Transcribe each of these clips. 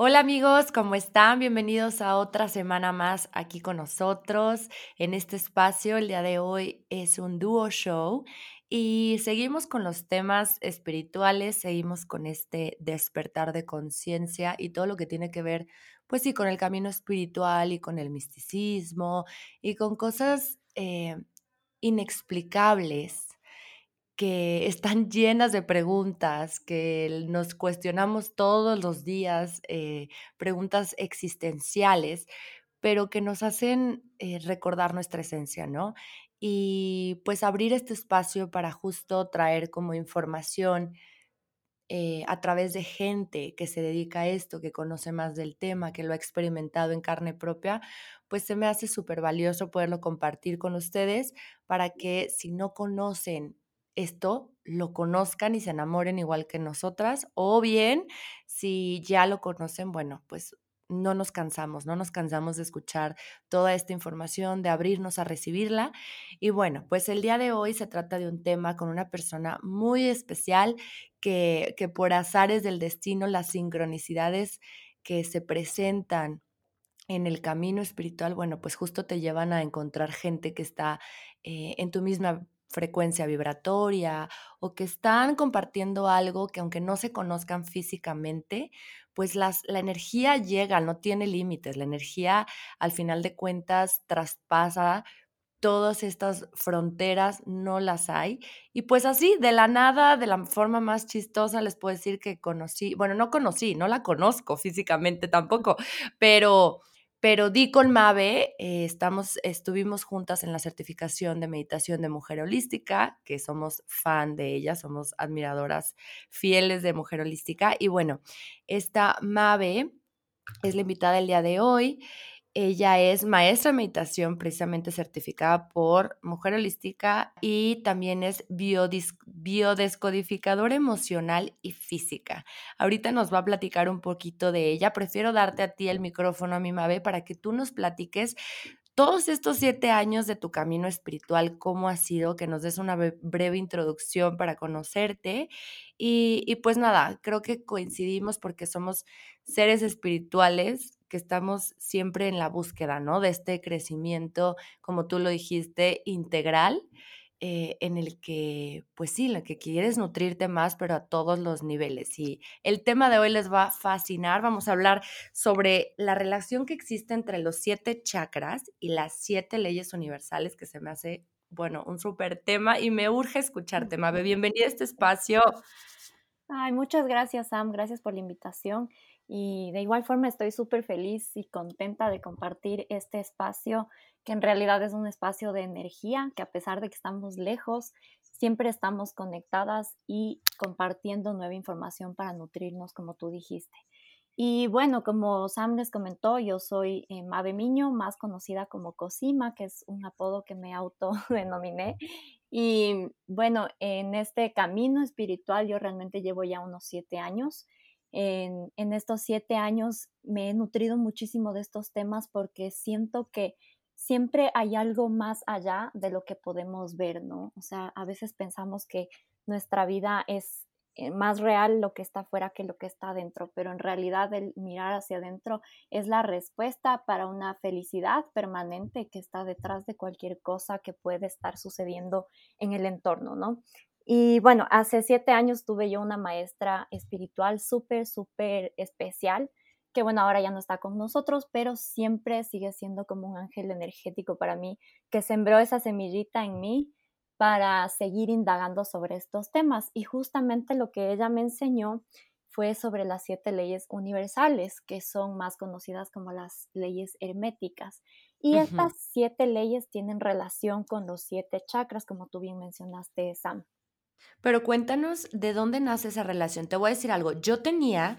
Hola amigos, ¿cómo están? Bienvenidos a otra semana más aquí con nosotros en este espacio. El día de hoy es un dúo show y seguimos con los temas espirituales, seguimos con este despertar de conciencia y todo lo que tiene que ver, pues sí, con el camino espiritual y con el misticismo y con cosas eh, inexplicables que están llenas de preguntas, que nos cuestionamos todos los días, eh, preguntas existenciales, pero que nos hacen eh, recordar nuestra esencia, ¿no? Y pues abrir este espacio para justo traer como información eh, a través de gente que se dedica a esto, que conoce más del tema, que lo ha experimentado en carne propia, pues se me hace súper valioso poderlo compartir con ustedes para que si no conocen esto lo conozcan y se enamoren igual que nosotras, o bien si ya lo conocen, bueno, pues no nos cansamos, no nos cansamos de escuchar toda esta información, de abrirnos a recibirla. Y bueno, pues el día de hoy se trata de un tema con una persona muy especial que, que por azares del destino, las sincronicidades que se presentan en el camino espiritual, bueno, pues justo te llevan a encontrar gente que está eh, en tu misma frecuencia vibratoria o que están compartiendo algo que aunque no se conozcan físicamente, pues las, la energía llega, no tiene límites, la energía al final de cuentas traspasa todas estas fronteras, no las hay. Y pues así, de la nada, de la forma más chistosa, les puedo decir que conocí, bueno, no conocí, no la conozco físicamente tampoco, pero pero di con Mabe, eh, estamos, estuvimos juntas en la certificación de meditación de mujer holística, que somos fan de ella, somos admiradoras fieles de mujer holística. Y bueno, esta Mabe es la invitada del día de hoy ella es maestra de meditación precisamente certificada por Mujer Holística y también es biodescodificadora emocional y física. Ahorita nos va a platicar un poquito de ella. Prefiero darte a ti el micrófono, a mi Mabe, para que tú nos platiques todos estos siete años de tu camino espiritual, cómo ha sido, que nos des una breve introducción para conocerte. Y, y pues nada, creo que coincidimos porque somos seres espirituales que estamos siempre en la búsqueda, ¿no? De este crecimiento, como tú lo dijiste, integral, eh, en el que, pues sí, lo que quieres nutrirte más, pero a todos los niveles. Y el tema de hoy les va a fascinar. Vamos a hablar sobre la relación que existe entre los siete chakras y las siete leyes universales, que se me hace, bueno, un súper tema y me urge escucharte, Mabe. Bienvenida a este espacio. Ay, muchas gracias, Sam. Gracias por la invitación. Y de igual forma estoy súper feliz y contenta de compartir este espacio, que en realidad es un espacio de energía, que a pesar de que estamos lejos, siempre estamos conectadas y compartiendo nueva información para nutrirnos, como tú dijiste. Y bueno, como Sam les comentó, yo soy eh, Mabe Miño, más conocida como Cosima, que es un apodo que me autodenominé. Y bueno, en este camino espiritual yo realmente llevo ya unos siete años. En, estos siete años me he nutrido muchísimo de estos temas porque siento que siempre hay algo más allá de lo que podemos ver, ¿no? O sea, a veces pensamos que nuestra vida es eh, más real lo que está afuera que lo que está adentro, pero en realidad el mirar hacia adentro es la respuesta para una felicidad permanente que está detrás de cualquier cosa que puede estar sucediendo en el entorno, ¿no? Y bueno, hace siete años tuve yo una maestra espiritual súper, súper especial, que bueno, ahora ya no está con nosotros, pero siempre sigue siendo como un ángel energético para mí, que sembró esa semillita en mí para seguir indagando sobre estos temas. Y justamente lo que ella me enseñó fue sobre las siete leyes universales, que son más conocidas como las leyes herméticas. Y estas siete leyes tienen relación con los siete chakras, como tú bien mencionaste, Sam. Pero cuéntanos de dónde nace esa relación. Te voy a decir algo. Yo tenía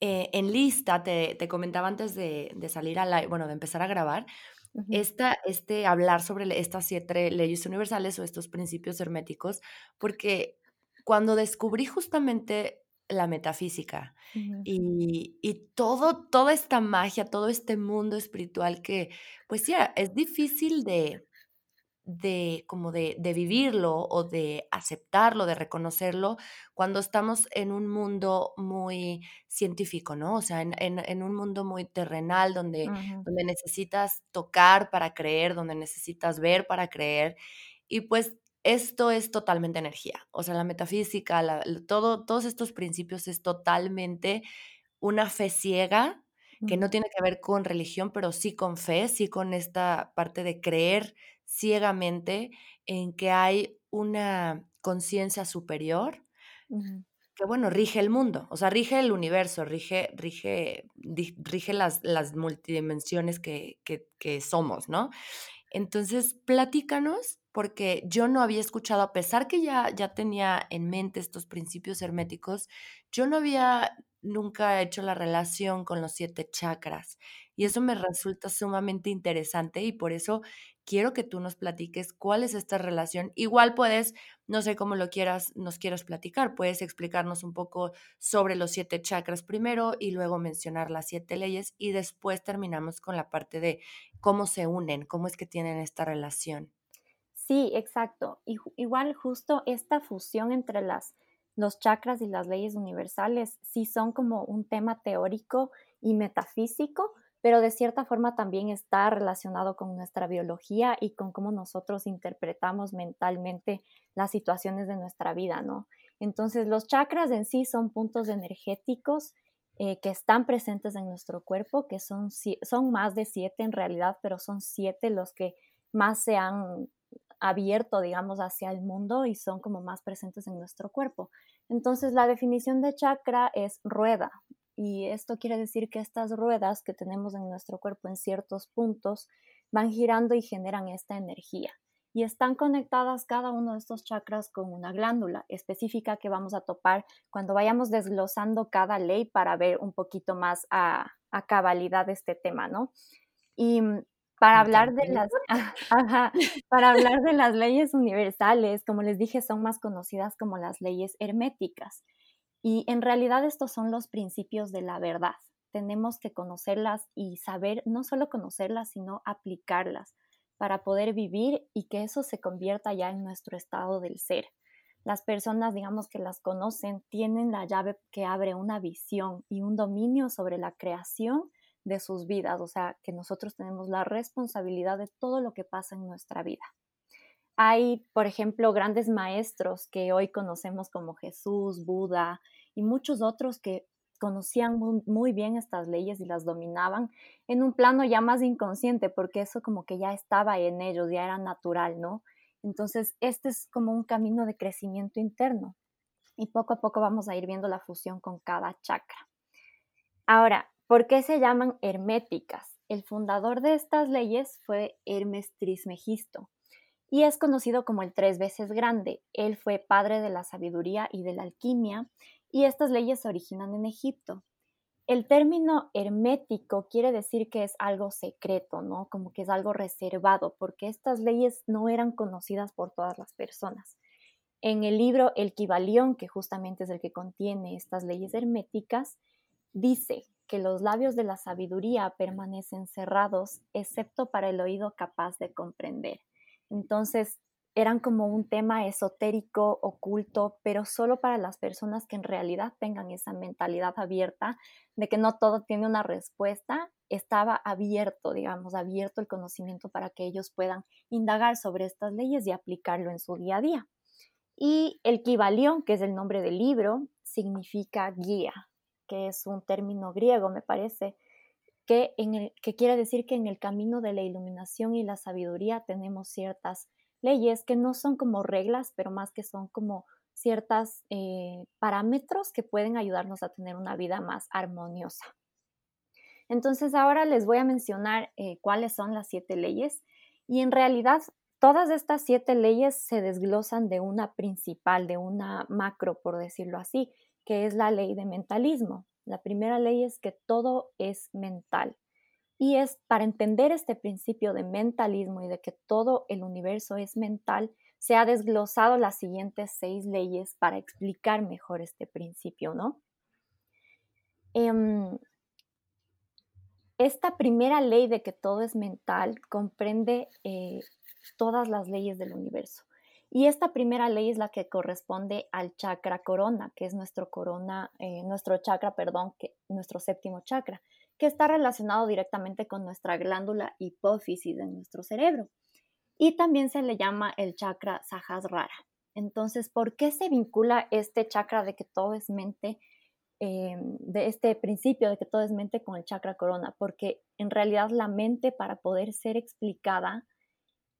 eh, en lista, te, comentaba antes de, salir a la, bueno, de empezar a grabar, este hablar sobre estas siete leyes universales o estos principios herméticos, porque cuando descubrí justamente la metafísica y, y, todo, toda esta magia, todo este mundo espiritual que, pues ya, es difícil de, de como de, de, vivirlo o de aceptarlo, de reconocerlo, cuando estamos en un mundo muy científico, ¿no? O sea, en, en, en un mundo muy terrenal, donde, donde necesitas tocar para creer, donde necesitas ver para creer. Y pues esto es totalmente energía. O sea, la metafísica, la, todo, todos estos principios es totalmente una fe ciega que no tiene que ver con religión, pero sí con fe, sí con esta parte de creer ciegamente en que hay una conciencia superior que, bueno, rige el mundo, o sea, rige el universo, rige, rige, rige las, las multidimensiones que, que, que somos, ¿no? Entonces, platícanos, porque yo no había escuchado, a pesar que ya, ya tenía en mente estos principios herméticos, yo no había nunca hecho la relación con los siete chakras. Y eso me resulta sumamente interesante y por eso quiero que tú nos platiques cuál es esta relación. Igual puedes, no sé cómo lo quieras, nos quieras platicar, puedes explicarnos un poco sobre los siete chakras primero y luego mencionar las siete leyes y después terminamos con la parte de cómo se unen, cómo es que tienen esta relación. Sí, exacto. igual justo esta fusión entre las los chakras y las leyes universales sí son como un tema teórico y metafísico, pero de cierta forma también está relacionado con nuestra biología y con cómo nosotros interpretamos mentalmente las situaciones de nuestra vida, ¿no? Entonces, los chakras en sí son puntos energéticos eh, que están presentes en nuestro cuerpo, que son, son más de siete en realidad, pero son siete los que más se han abierto, digamos, hacia el mundo y son como más presentes en nuestro cuerpo. Entonces, la definición de chakra es rueda. Y esto quiere decir que estas ruedas que tenemos en nuestro cuerpo en ciertos puntos van girando y generan esta energía. Y están conectadas cada uno de estos chakras con una glándula específica que vamos a topar cuando vayamos desglosando cada ley para ver un poquito más a, a cabalidad este tema, ¿no? Y para hablar de las para hablar de las leyes universales, como les dije, son más conocidas como las leyes herméticas. Y en realidad estos son los principios de la verdad. Tenemos que conocerlas y saber no solo conocerlas, sino aplicarlas para poder vivir y que eso se convierta ya en nuestro estado del ser. Las personas, digamos, que las conocen, tienen la llave que abre una visión y un dominio sobre la creación de sus vidas, o sea, que nosotros tenemos la responsabilidad de todo lo que pasa en nuestra vida. Hay, por ejemplo, grandes maestros que hoy conocemos como Jesús, Buda y muchos otros que conocían muy, bien estas leyes y las dominaban en un plano ya más inconsciente, porque eso como que ya estaba en ellos, ya era natural, ¿no? Entonces, este es como un camino de crecimiento interno y poco a poco vamos a ir viendo la fusión con cada chakra. Ahora, ¿Por qué se llaman herméticas? El fundador de estas leyes fue Hermes Trismegisto y es conocido como el tres veces grande. Él fue padre de la sabiduría y de la alquimia y estas leyes se originan en Egipto. El término hermético quiere decir que es algo secreto, ¿no? Como que es algo reservado, porque estas leyes no eran conocidas por todas las personas. En el libro El Kibalión, que justamente es el que contiene estas leyes herméticas, dice que los labios de la sabiduría permanecen cerrados, excepto para el oído capaz de comprender. Entonces, eran como un tema esotérico, oculto, pero solo para las personas que en realidad tengan esa mentalidad abierta de que no todo tiene una respuesta, estaba abierto, digamos, abierto el conocimiento para que ellos puedan indagar sobre estas leyes y aplicarlo en su día a día. Y el Kibalión, que es el nombre del libro, significa guía, que es un término griego, me parece, que, quiere decir que en el camino de la iluminación y la sabiduría tenemos ciertas leyes que no son como reglas, pero más que son como ciertos eh, parámetros que pueden ayudarnos a tener una vida más armoniosa. Entonces ahora les voy a mencionar eh, cuáles son las siete leyes y en realidad todas estas siete leyes se desglosan de una principal, de una macro, por decirlo así, que es la ley de mentalismo. La primera ley es que todo es mental. Y es para entender este principio de mentalismo y de que todo el universo es mental, se ha desglosado las siguientes seis leyes para explicar mejor este principio, ¿no? Em, esta primera ley de que todo es mental comprende eh, todas las leyes del universo. Y esta primera ley es la que corresponde al chakra corona, que es nuestro corona, eh, nuestro chakra, perdón, que, nuestro séptimo chakra, que está relacionado directamente con nuestra glándula hipófisis de nuestro cerebro. Y también se le llama el chakra Sahasrara. Entonces, ¿por qué se vincula este chakra de que todo es mente, eh, de este principio de que todo es mente con el chakra corona? Porque en realidad la mente para poder ser explicada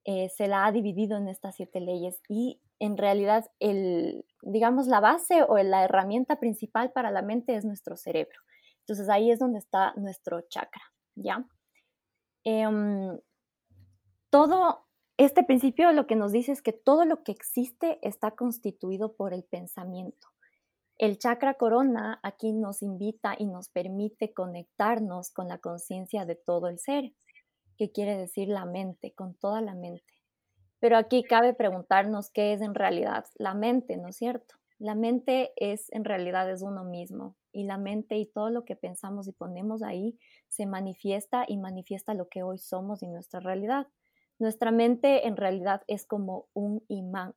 eh, se la ha dividido en estas siete leyes y en realidad el, digamos, la base o la herramienta principal para la mente es nuestro cerebro. Entonces ahí es donde está nuestro chakra, ¿ya? Em, todo este principio lo que nos dice es que todo lo que existe está constituido por el pensamiento. El chakra corona aquí nos invita y nos permite conectarnos con la conciencia de todo el ser que quiere decir la mente, con toda la mente. Pero aquí cabe preguntarnos qué es en realidad la mente, ¿no es cierto? La mente es en realidad es uno mismo y la mente y todo lo que pensamos y ponemos ahí se manifiesta y manifiesta lo que hoy somos y nuestra realidad. Nuestra mente en realidad es como un imán,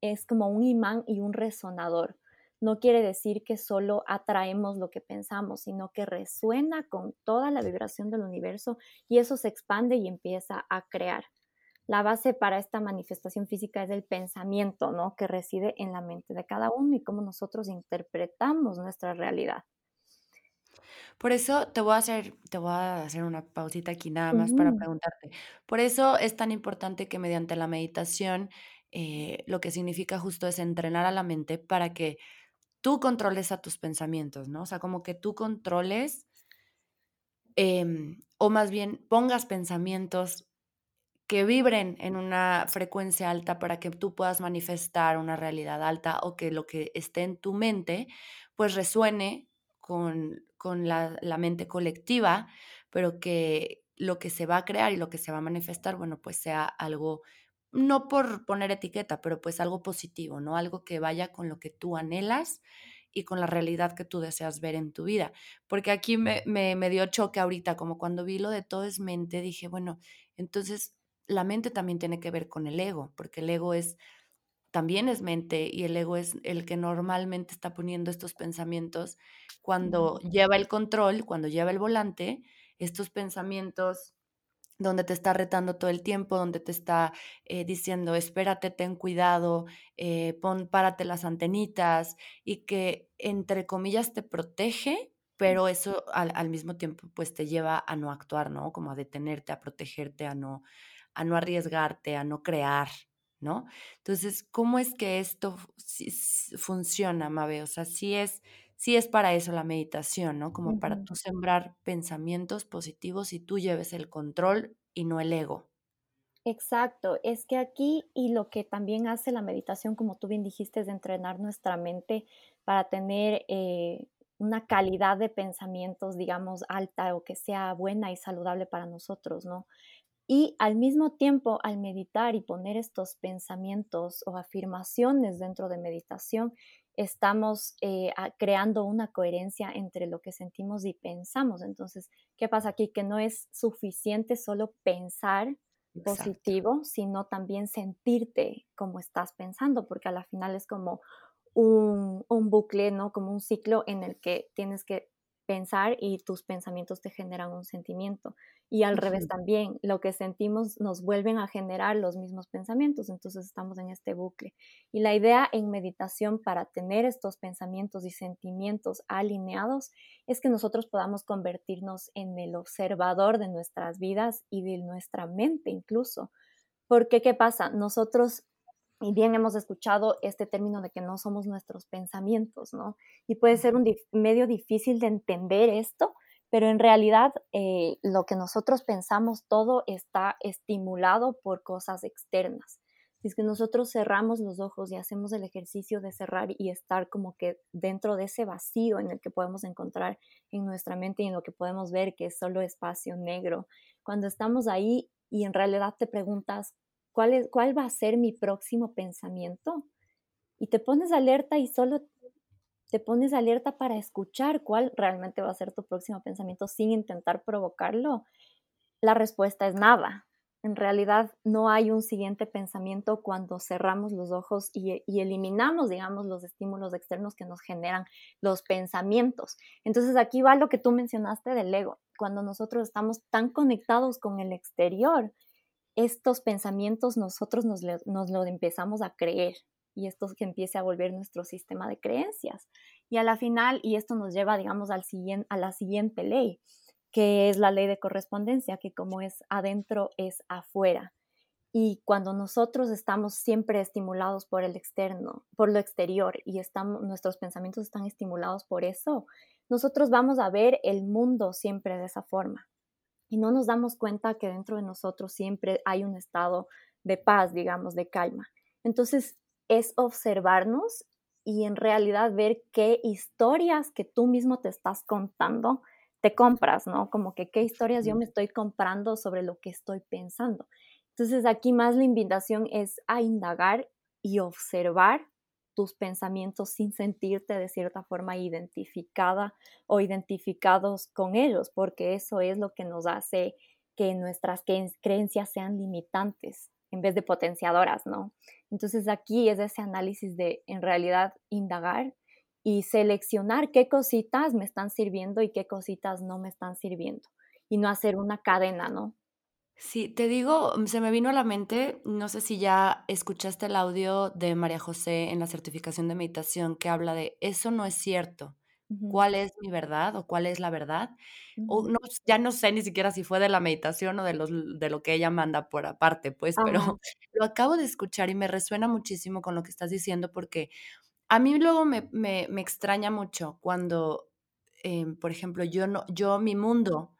es como un imán y un resonador no quiere decir que solo atraemos lo que pensamos, sino que resuena con toda la vibración del universo y eso se expande y empieza a crear. La base para esta manifestación física es el pensamiento, ¿no? Que reside en la mente de cada uno y cómo nosotros interpretamos nuestra realidad. Por eso te voy a hacer, te voy a hacer una pausita aquí nada más para preguntarte. Por eso es tan importante que mediante la meditación, eh, lo que significa justo es entrenar a la mente para que tú controles a tus pensamientos, ¿no? O sea, como que tú controles, em, o más bien pongas pensamientos que vibren en una frecuencia alta para que tú puedas manifestar una realidad alta o que lo que esté en tu mente, pues resuene con, con la, la mente colectiva, pero que lo que se va a crear y lo que se va a manifestar, bueno, pues sea algo no por poner etiqueta, pero pues algo positivo, ¿no? Algo que vaya con lo que tú anhelas y con la realidad que tú deseas ver en tu vida. Porque aquí me, me, dio choque ahorita, como cuando vi lo de todo es mente, dije, bueno, entonces la mente también tiene que ver con el ego, porque el ego es, también es mente y el ego es el que normalmente está poniendo estos pensamientos cuando lleva el control, cuando lleva el volante, estos pensamientos donde te está retando todo el tiempo, donde te está eh, diciendo, espérate, ten cuidado, eh, pon, párate las antenitas y que, entre comillas, te protege, pero eso al, al, mismo tiempo pues te lleva a no actuar, ¿no? Como a detenerte, a protegerte, a no, a no arriesgarte, a no crear, ¿no? Entonces, ¿cómo es que esto funciona, Mabe? O sea, sí es sí es para eso la meditación, ¿no? Como para tú sembrar pensamientos positivos y tú lleves el control y no el ego. Exacto, es que aquí y lo que también hace la meditación, como tú bien dijiste, es entrenar nuestra mente para tener eh, una calidad de pensamientos, digamos, alta o que sea buena y saludable para nosotros, ¿no? Y al mismo tiempo, al meditar y poner estos pensamientos o afirmaciones dentro de meditación, estamos eh, creando una coherencia entre lo que sentimos y pensamos. Entonces, ¿qué pasa aquí? Que no es suficiente solo pensar positivo, sino también sentirte como estás pensando, porque a la final es como un, un bucle, ¿no? Como un ciclo en el que tienes que pensar y tus pensamientos te generan un sentimiento. Y al revés también, lo que sentimos nos vuelven a generar los mismos pensamientos, entonces estamos en este bucle. Y la idea en meditación para tener estos pensamientos y sentimientos alineados es que nosotros podamos convertirnos en el observador de nuestras vidas y de nuestra mente incluso. Porque, ¿qué pasa? Nosotros y bien hemos escuchado este término de que no somos nuestros pensamientos, ¿no? Y puede ser un medio difícil de entender esto, pero en realidad eh, lo que nosotros pensamos todo está estimulado por cosas externas. Si es que nosotros cerramos los ojos y hacemos el ejercicio de cerrar y estar como que dentro de ese vacío en el que podemos encontrar en nuestra mente y en lo que podemos ver que es solo espacio negro, cuando estamos ahí y en realidad te preguntas, ¿cuál, es, cuál va a ser mi próximo pensamiento? Y te pones alerta y solo te pones alerta para escuchar cuál realmente va a ser tu próximo pensamiento sin intentar provocarlo, la respuesta es nada. En realidad no hay un siguiente pensamiento cuando cerramos los ojos y, eliminamos, digamos, los estímulos externos que nos generan los pensamientos. Entonces aquí va lo que tú mencionaste del ego. Cuando nosotros estamos tan conectados con el exterior, estos pensamientos nosotros nos, nos lo empezamos a creer y esto que empiece a volver nuestro sistema de creencias. Y a la final, y esto nos lleva, digamos, al siguiente, a la siguiente ley, que es la ley de correspondencia, que como es adentro es afuera. Y cuando nosotros estamos siempre estimulados por el externo, por lo exterior, y estamos, nuestros pensamientos están estimulados por eso, nosotros vamos a ver el mundo siempre de esa forma. Y no nos damos cuenta que dentro de nosotros siempre hay un estado de paz, digamos, de calma. Entonces, es observarnos y en realidad ver qué historias que tú mismo te estás contando te compras, ¿no? Como que qué historias yo me estoy comprando sobre lo que estoy pensando. Entonces aquí más la invitación es a indagar y observar tus pensamientos sin sentirte de cierta forma identificada o identificados con ellos, porque eso es lo que nos hace que nuestras creencias sean limitantes en vez de potenciadoras, ¿no? Entonces aquí es ese análisis de en realidad indagar y seleccionar qué cositas me están sirviendo y qué cositas no me están sirviendo y no hacer una cadena, ¿no? Sí, te digo, se me vino a la mente, no sé si ya escuchaste el audio de María José en la certificación de meditación que habla de eso no es cierto cuál es mi verdad o cuál es la verdad. O no, ya no sé ni siquiera si fue de la meditación o de, los, de lo que ella manda por aparte, pues, pero lo acabo de escuchar y me resuena muchísimo con lo que estás diciendo porque a mí luego me, me, me extraña mucho cuando, em, por ejemplo, yo, no, yo, mi mundo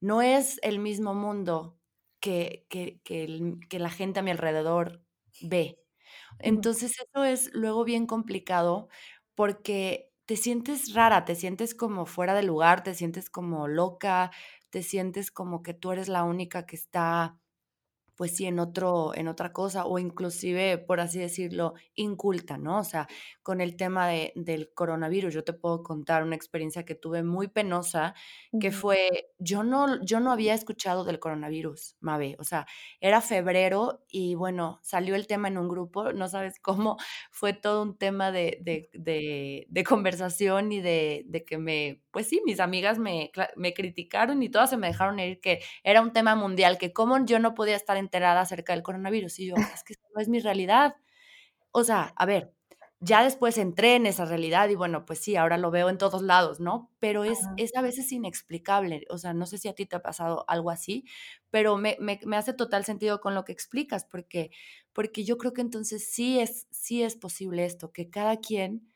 no es el mismo mundo que, que, que, que la gente a mi alrededor ve. Entonces eso es luego bien complicado porque te sientes rara, te sientes como fuera de lugar, te sientes como loca, te sientes como que tú eres la única que está pues sí, en, otro, en otra cosa o inclusive, por así decirlo, inculta, ¿no? O sea, con el tema de, del coronavirus, yo te puedo contar una experiencia que tuve muy penosa, que fue, yo no, yo no había escuchado del coronavirus, Mabe, o sea, era febrero y bueno, salió el tema en un grupo, no sabes cómo, fue todo un tema de, de, de, de conversación y de, que me, pues sí, mis amigas me, me criticaron y todas se me dejaron ir que era un tema mundial, que cómo yo no podía estar enterada acerca del coronavirus. Y yo, es que no es mi realidad. O sea, a ver, ya después entré en esa realidad y bueno, pues sí, ahora lo veo en todos lados, ¿no? Pero es, es a veces inexplicable. O sea, no sé si a ti te ha pasado algo así, pero me, me, me, hace total sentido con lo que explicas, porque, porque yo creo que entonces sí es, sí es posible esto, que cada quien,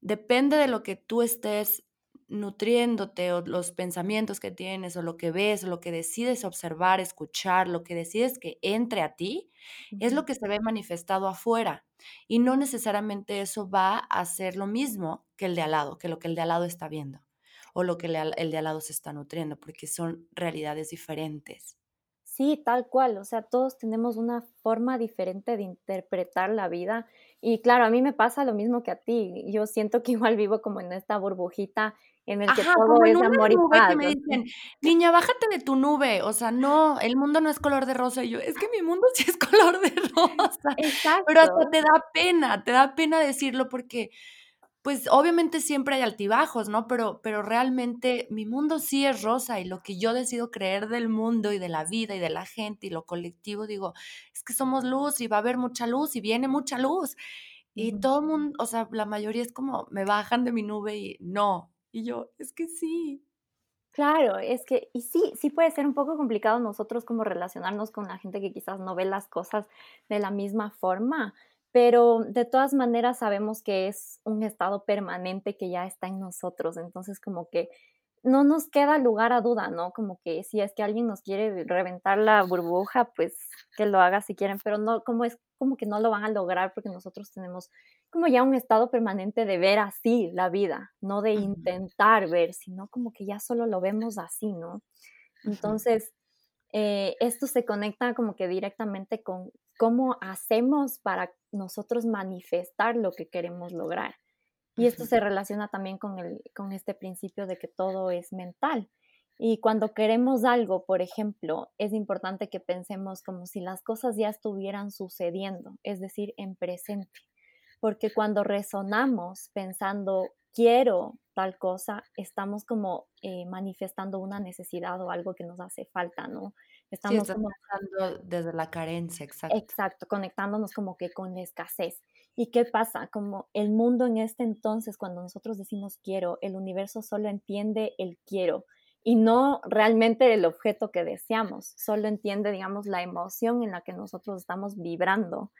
depende de lo que tú estés nutriéndote o los pensamientos que tienes o lo que ves o lo que decides observar, escuchar, lo que decides que entre a ti, es lo que se ve manifestado afuera. Y no necesariamente eso va a ser lo mismo que el de al lado, que lo que el de al lado está viendo o lo que el de al lado se está nutriendo, porque son realidades diferentes. Sí, tal cual, o sea, todos tenemos una forma diferente de interpretar la vida y claro, a mí me pasa lo mismo que a ti, yo siento que igual vivo como en esta burbujita en el que todo es amor y paz. Que me dicen, niña, bájate de tu nube. O sea, no, el mundo no es color de rosa. Y yo, es que mi mundo sí es color de rosa. Exacto. Pero hasta te da pena, te da pena decirlo porque, pues obviamente siempre hay altibajos, ¿no? Pero, pero realmente mi mundo sí es rosa y lo que yo decido creer del mundo y de la vida y de la gente y lo colectivo, digo, es que somos luz y va a haber mucha luz y viene mucha luz. Y todo el mundo, o sea, la mayoría es como, me bajan de mi nube y no, y yo, es que sí. Claro, es que, y sí, sí puede ser un poco complicado nosotros como relacionarnos con la gente que quizás no ve las cosas de la misma forma, pero de todas maneras sabemos que es un estado permanente que ya está en nosotros, entonces como que no nos queda lugar a duda, ¿no? Como que si es que alguien nos quiere reventar la burbuja, pues que lo haga si quieren, pero no, como es como que no lo van a lograr porque nosotros tenemos como ya un estado permanente de ver así la vida, no de intentar ver, sino como que ya solo lo vemos así, ¿no? Entonces, eh, esto se conecta como que directamente con cómo hacemos para nosotros manifestar lo que queremos lograr. Y esto se relaciona también con, el, con este principio de que todo es mental. Y cuando queremos algo, por ejemplo, es importante que pensemos como si las cosas ya estuvieran sucediendo, es decir, en presente. Porque cuando resonamos pensando quiero tal cosa, estamos como eh, manifestando una necesidad o algo que nos hace falta, ¿no? Estamos como, desde la carencia, exacto. Exacto, conectándonos como que con la escasez. ¿Y qué pasa? Como el mundo en este entonces, cuando nosotros decimos quiero, el universo solo entiende el quiero y no realmente el objeto que deseamos, solo entiende, digamos, la emoción en la que nosotros estamos vibrando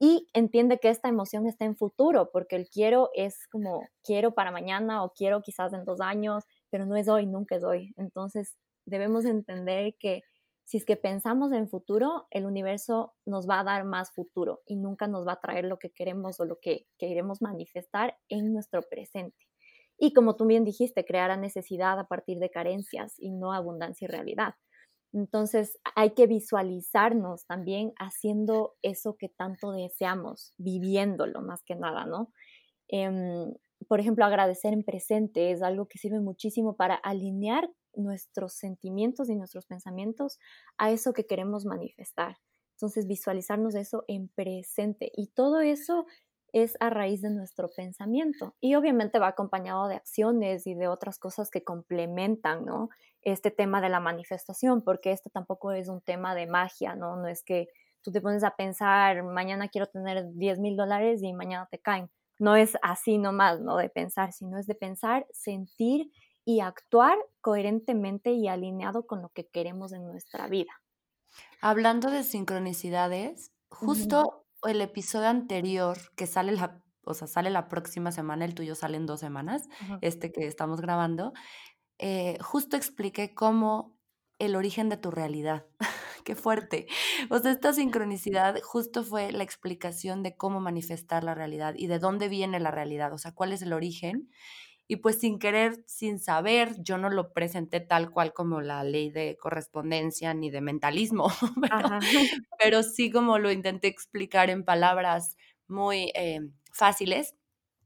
y entiende que esta emoción está en futuro, porque el quiero es como quiero para mañana o quiero quizás en dos años, pero no es hoy, nunca es hoy. Entonces debemos entender que si es que pensamos en futuro, el universo nos va a dar más futuro y nunca nos va a traer lo que queremos o lo que queremos manifestar en nuestro presente. Y como tú bien dijiste, crear necesidad a partir de carencias y no abundancia y realidad. Entonces hay que visualizarnos también haciendo eso que tanto deseamos, viviéndolo más que nada, ¿no? Em, por ejemplo, agradecer en presente es algo que sirve muchísimo para alinear nuestros sentimientos y nuestros pensamientos a eso que queremos manifestar. Entonces, visualizarnos eso en presente. Y todo eso es a raíz de nuestro pensamiento. Y obviamente va acompañado de acciones y de otras cosas que complementan, ¿no? Este tema de la manifestación, porque esto tampoco es un tema de magia, ¿no? No es que tú te pones a pensar, mañana quiero tener 10 mil dólares y mañana te caen. No es así nomás, ¿no? De pensar, sino es de pensar, sentir y actuar coherentemente y alineado con lo que queremos en nuestra vida. Hablando de sincronicidades, justo el episodio anterior que sale la, o sea, sale la próxima semana, el tuyo sale en dos semanas, este que estamos grabando, eh, justo expliqué cómo el origen de tu realidad. Qué fuerte. O sea, esta sincronicidad justo fue la explicación de cómo manifestar la realidad y de dónde viene la realidad, o sea, cuál es el origen y pues sin querer, sin saber, yo no lo presenté tal cual como la ley de correspondencia ni de mentalismo, pero, sí como lo intenté explicar en palabras muy eh, fáciles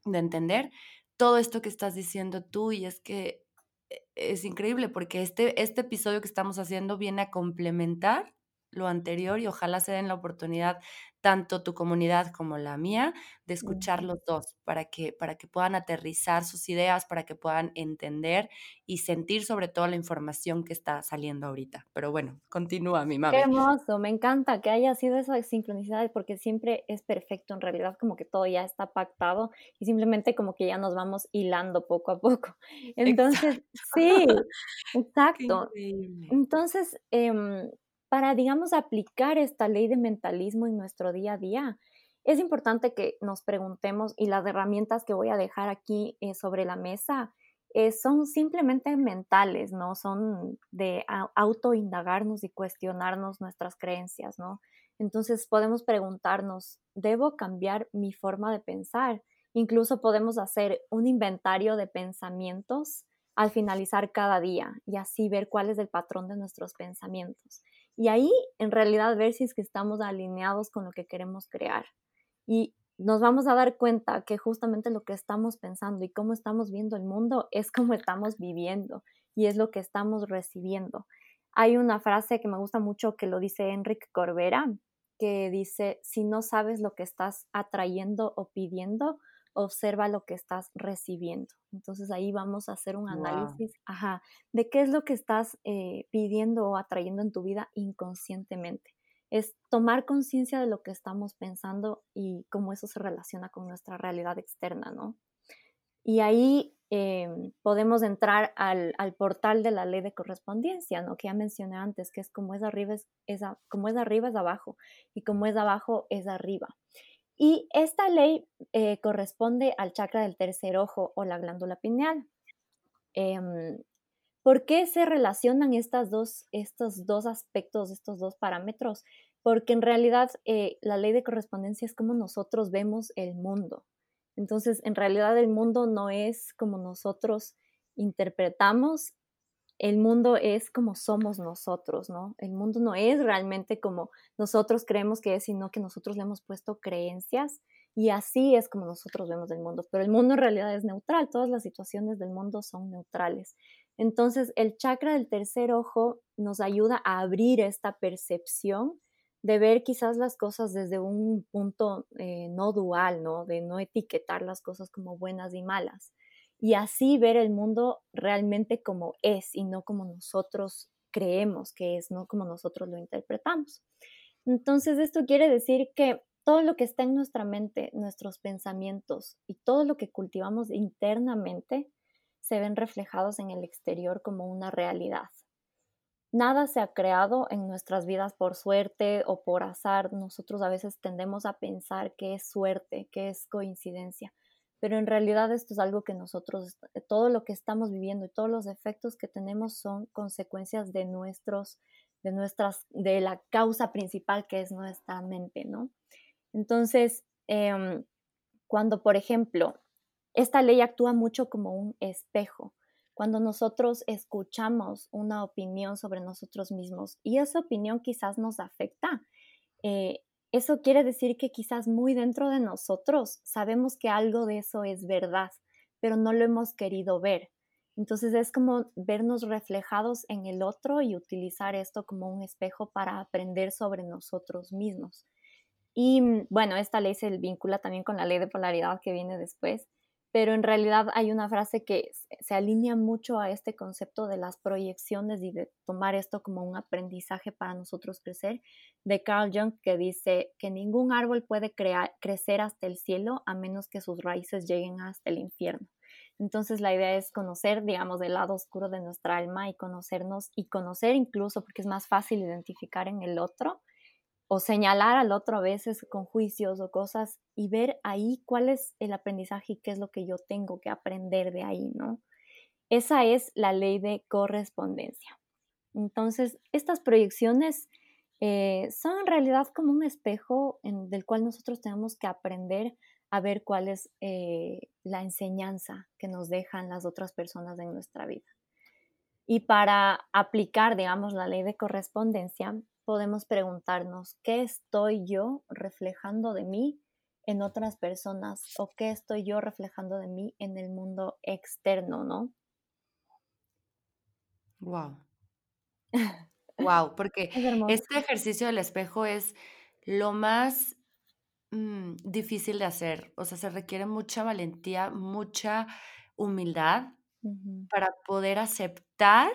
de entender, todo esto que estás diciendo tú y es que eh, es increíble porque este, este episodio que estamos haciendo viene a complementar lo anterior y ojalá se den la oportunidad tanto tu comunidad como la mía de escuchar los dos para que para que puedan aterrizar sus ideas, para que puedan entender y sentir sobre todo la información que está saliendo ahorita. Pero bueno, continúa mi mamá. Qué hermoso, me encanta que haya sido esa sincronicidad porque siempre es perfecto, en realidad como que todo ya está pactado y simplemente como que ya nos vamos hilando poco a poco. Entonces, sí, exacto. Entonces, eh, para, digamos, aplicar esta ley de mentalismo en nuestro día a día, es importante que nos preguntemos y las herramientas que voy a dejar aquí eh, sobre la mesa eh, son simplemente mentales, ¿no? Son de autoindagarnos y cuestionarnos nuestras creencias, ¿no? Entonces podemos preguntarnos, ¿debo cambiar mi forma de pensar? Incluso podemos hacer un inventario de pensamientos al finalizar cada día y así ver cuál es el patrón de nuestros pensamientos. Y ahí en realidad ver si es que estamos alineados con lo que queremos crear. Y nos vamos a dar cuenta que justamente lo que estamos pensando y cómo estamos viendo el mundo es como estamos viviendo y es lo que estamos recibiendo. Hay una frase que me gusta mucho que lo dice Enrique Corbera, que dice, si no sabes lo que estás atrayendo o pidiendo, observa lo que estás recibiendo. Entonces ahí vamos a hacer un análisis ajá, de qué es lo que estás eh, pidiendo o atrayendo en tu vida inconscientemente. Es tomar conciencia de lo que estamos pensando y cómo eso se relaciona con nuestra realidad externa, ¿no? Y ahí em, podemos entrar al, portal de la ley de correspondencia, ¿no? Que ya mencioné antes, que es como es arriba es, es como es arriba es abajo y como es abajo es arriba. Y esta ley eh, corresponde al chakra del tercer ojo o la glándula pineal. Em, ¿Por qué se relacionan estas dos, estos dos aspectos, estos dos parámetros? Porque en realidad eh, la ley de correspondencia es como nosotros vemos el mundo. Entonces, en realidad el mundo no es como nosotros interpretamos, el mundo es como somos nosotros, ¿no? El mundo no es realmente como nosotros creemos que es, sino que nosotros le hemos puesto creencias y así es como nosotros vemos el mundo. Pero el mundo en realidad es neutral, todas las situaciones del mundo son neutrales. Entonces, el chakra del tercer ojo nos ayuda a abrir esta percepción de ver quizás las cosas desde un punto eh, no dual, ¿no? De no etiquetar las cosas como buenas y malas. Y así ver el mundo realmente como es y no como nosotros creemos que es, no como nosotros lo interpretamos. Entonces, esto quiere decir que todo lo que está en nuestra mente, nuestros pensamientos y todo lo que cultivamos internamente se ven reflejados en el exterior como una realidad. Nada se ha creado en nuestras vidas por suerte o por azar. Nosotros a veces tendemos a pensar que es suerte, que es coincidencia, pero en realidad esto es algo que nosotros, eh, todo lo que estamos viviendo y todos los efectos que tenemos son consecuencias de nuestros, de nuestras, de la causa principal que es nuestra mente, ¿no? Entonces, em, cuando, por ejemplo, esta ley actúa mucho como un espejo. Cuando nosotros escuchamos una opinión sobre nosotros mismos y esa opinión quizás nos afecta, eh, eso quiere decir que quizás muy dentro de nosotros sabemos que algo de eso es verdad, pero no lo hemos querido ver. Entonces es como vernos reflejados en el otro y utilizar esto como un espejo para aprender sobre nosotros mismos. Y mm, bueno, esta ley se vincula también con la ley de polaridad que viene después, pero en realidad hay una frase que se alinea mucho a este concepto de las proyecciones y de tomar esto como un aprendizaje para nosotros crecer, de Carl Jung, que dice que ningún árbol puede crecer hasta el cielo a menos que sus raíces lleguen hasta el infierno. Entonces la idea es conocer, digamos, el lado oscuro de nuestra alma y conocernos y conocer incluso, porque es más fácil identificar en el otro, o señalar al otro a veces con juicios o cosas y ver ahí cuál es el aprendizaje y qué es lo que yo tengo que aprender de ahí, ¿no? Esa es la ley de correspondencia. Entonces, estas proyecciones eh, son en realidad como un espejo del cual nosotros tenemos que aprender a ver cuál es eh, la enseñanza que nos dejan las otras personas en nuestra vida. Y para aplicar, digamos, la ley de correspondencia, podemos preguntarnos, ¿qué estoy yo reflejando de mí en otras personas o qué estoy yo reflejando de mí en el mundo externo, ¿no? Wow. wow, porque este ejercicio del espejo es lo más mm, difícil de hacer. O sea, se requiere mucha valentía, mucha humildad para poder aceptar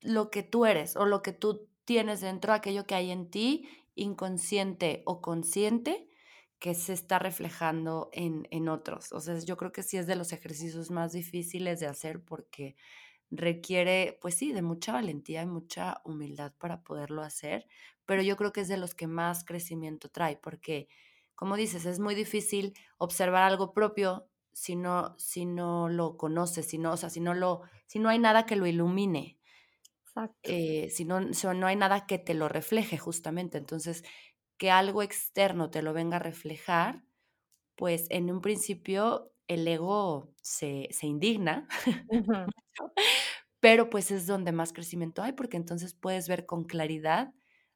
lo que tú eres o lo que tú tienes dentro, aquello que hay en ti, inconsciente o consciente, que se está reflejando en, en otros. O sea, yo creo que sí es de los ejercicios más difíciles de hacer porque requiere, pues sí, de mucha valentía y mucha humildad para poderlo hacer, pero yo creo que es de los que más crecimiento trae, porque, como dices, es muy difícil observar algo propio si no, si no lo conoces, si no, o sea, si no, lo, si no hay nada que lo ilumine. Eh, si no, no hay nada que te lo refleje justamente. Entonces, que algo externo te lo venga a reflejar, pues en un principio el ego se, indigna, pero pues es donde más crecimiento hay, porque entonces puedes ver con claridad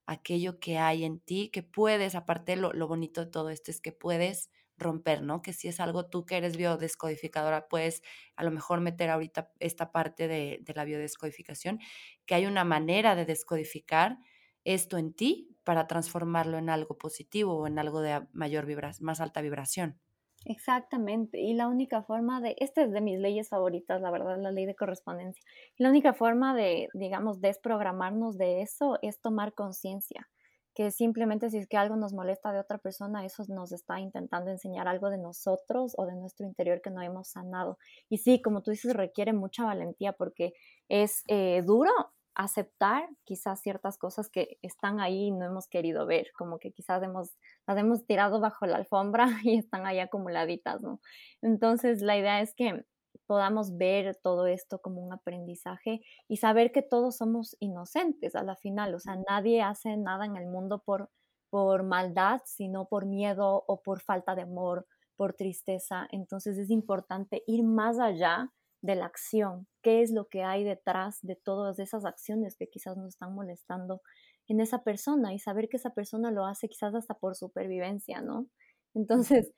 aquello que hay en ti, que puedes, aparte lo, lo bonito de todo esto es que puedes romper, ¿no? Que si es algo tú que eres biodescodificadora, puedes a lo mejor meter ahorita esta parte de, la biodescodificación, que hay una manera de descodificar esto en ti para transformarlo en algo positivo o en algo de mayor vibración, más alta vibración. Exactamente, y la única forma de, esta es de mis leyes favoritas, la verdad, la ley de correspondencia, la única forma de, digamos, desprogramarnos de eso es tomar conciencia que simplemente si es que algo nos molesta de otra persona, eso nos está intentando enseñar algo de nosotros o de nuestro interior que no hemos sanado. Y sí, como tú dices, requiere mucha valentía porque es eh, duro aceptar quizás ciertas cosas que están ahí y no hemos querido ver, como que quizás hemos, las hemos tirado bajo la alfombra y están ahí acumuladitas, ¿no? Entonces la idea es que podamos ver todo esto como un aprendizaje y saber que todos somos inocentes a la final, o sea, nadie hace nada en el mundo por, por maldad, sino por miedo o por falta de amor, por tristeza. Entonces es importante ir más allá de la acción, qué es lo que hay detrás de todas esas acciones que quizás nos están molestando en esa persona y saber que esa persona lo hace quizás hasta por supervivencia, ¿no? Entonces,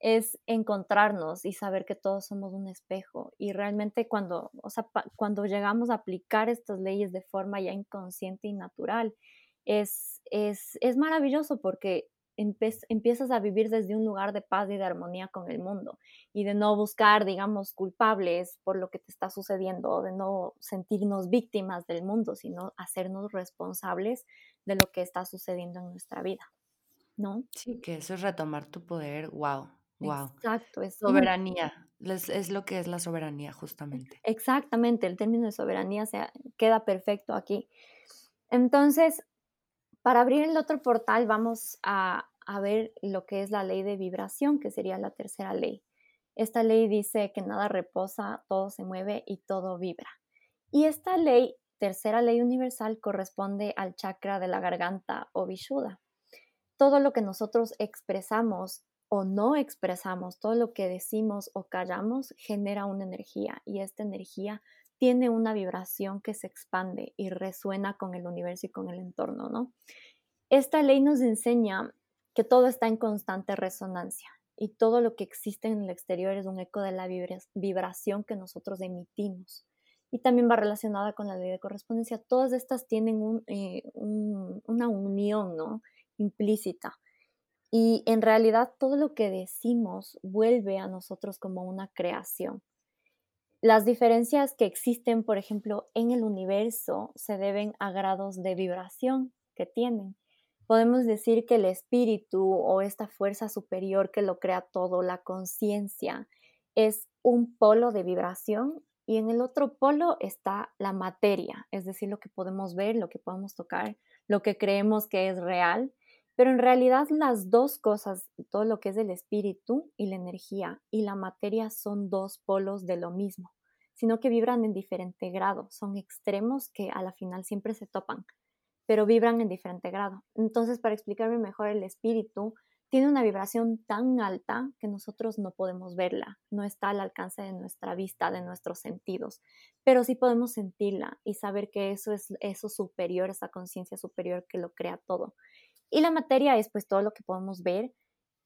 es encontrarnos y saber que todos somos un espejo. Y realmente cuando, o sea, cuando llegamos a aplicar estas leyes de forma ya inconsciente y natural, es, es, es maravilloso porque empiezas a vivir desde un lugar de paz y de armonía con el mundo y de no buscar, digamos, culpables por lo que te está sucediendo, de no sentirnos víctimas del mundo, sino hacernos responsables de lo que está sucediendo en nuestra vida, ¿no? Sí, que eso es retomar tu poder, wow, wow. Exacto, es soberanía, es, lo que es la soberanía justamente. Exactamente, el término de soberanía se, queda perfecto aquí. Entonces, para abrir el otro portal vamos a, ver lo que es la ley de vibración, que sería la tercera ley. Esta ley dice que nada reposa, todo se mueve y todo vibra. Y esta ley, tercera ley universal, corresponde al chakra de la garganta o vishuddha. Todo lo que nosotros expresamos o no expresamos, todo lo que decimos o callamos genera una energía y esta energía tiene una vibración que se expande y resuena con el universo y con el entorno, ¿no? Esta ley nos enseña que todo está en constante resonancia y todo lo que existe en el exterior es un eco de la vibración que nosotros emitimos. Y también va relacionada con la ley de correspondencia. Todas estas tienen eh, una unión ¿no? implícita. Y en realidad todo lo que decimos vuelve a nosotros como una creación. Las diferencias que existen, por ejemplo, en el universo se deben a grados de vibración que tienen. Podemos decir que el espíritu o esta fuerza superior que lo crea todo, la conciencia, es un polo de vibración y en el otro polo está la materia, es decir, lo que podemos ver, lo que podemos tocar, lo que creemos que es real, pero en realidad las dos cosas, todo lo que es el espíritu y la energía y la materia son dos polos de lo mismo sino que vibran en diferente grado. Son extremos que a la final siempre se topan, pero vibran en diferente grado. Entonces, para explicarme mejor, el espíritu tiene una vibración tan alta que nosotros no podemos verla, no está al alcance de nuestra vista, de nuestros sentidos, pero sí podemos sentirla y saber que eso es eso superior, esa conciencia superior que lo crea todo. Y la materia es pues todo lo que podemos ver,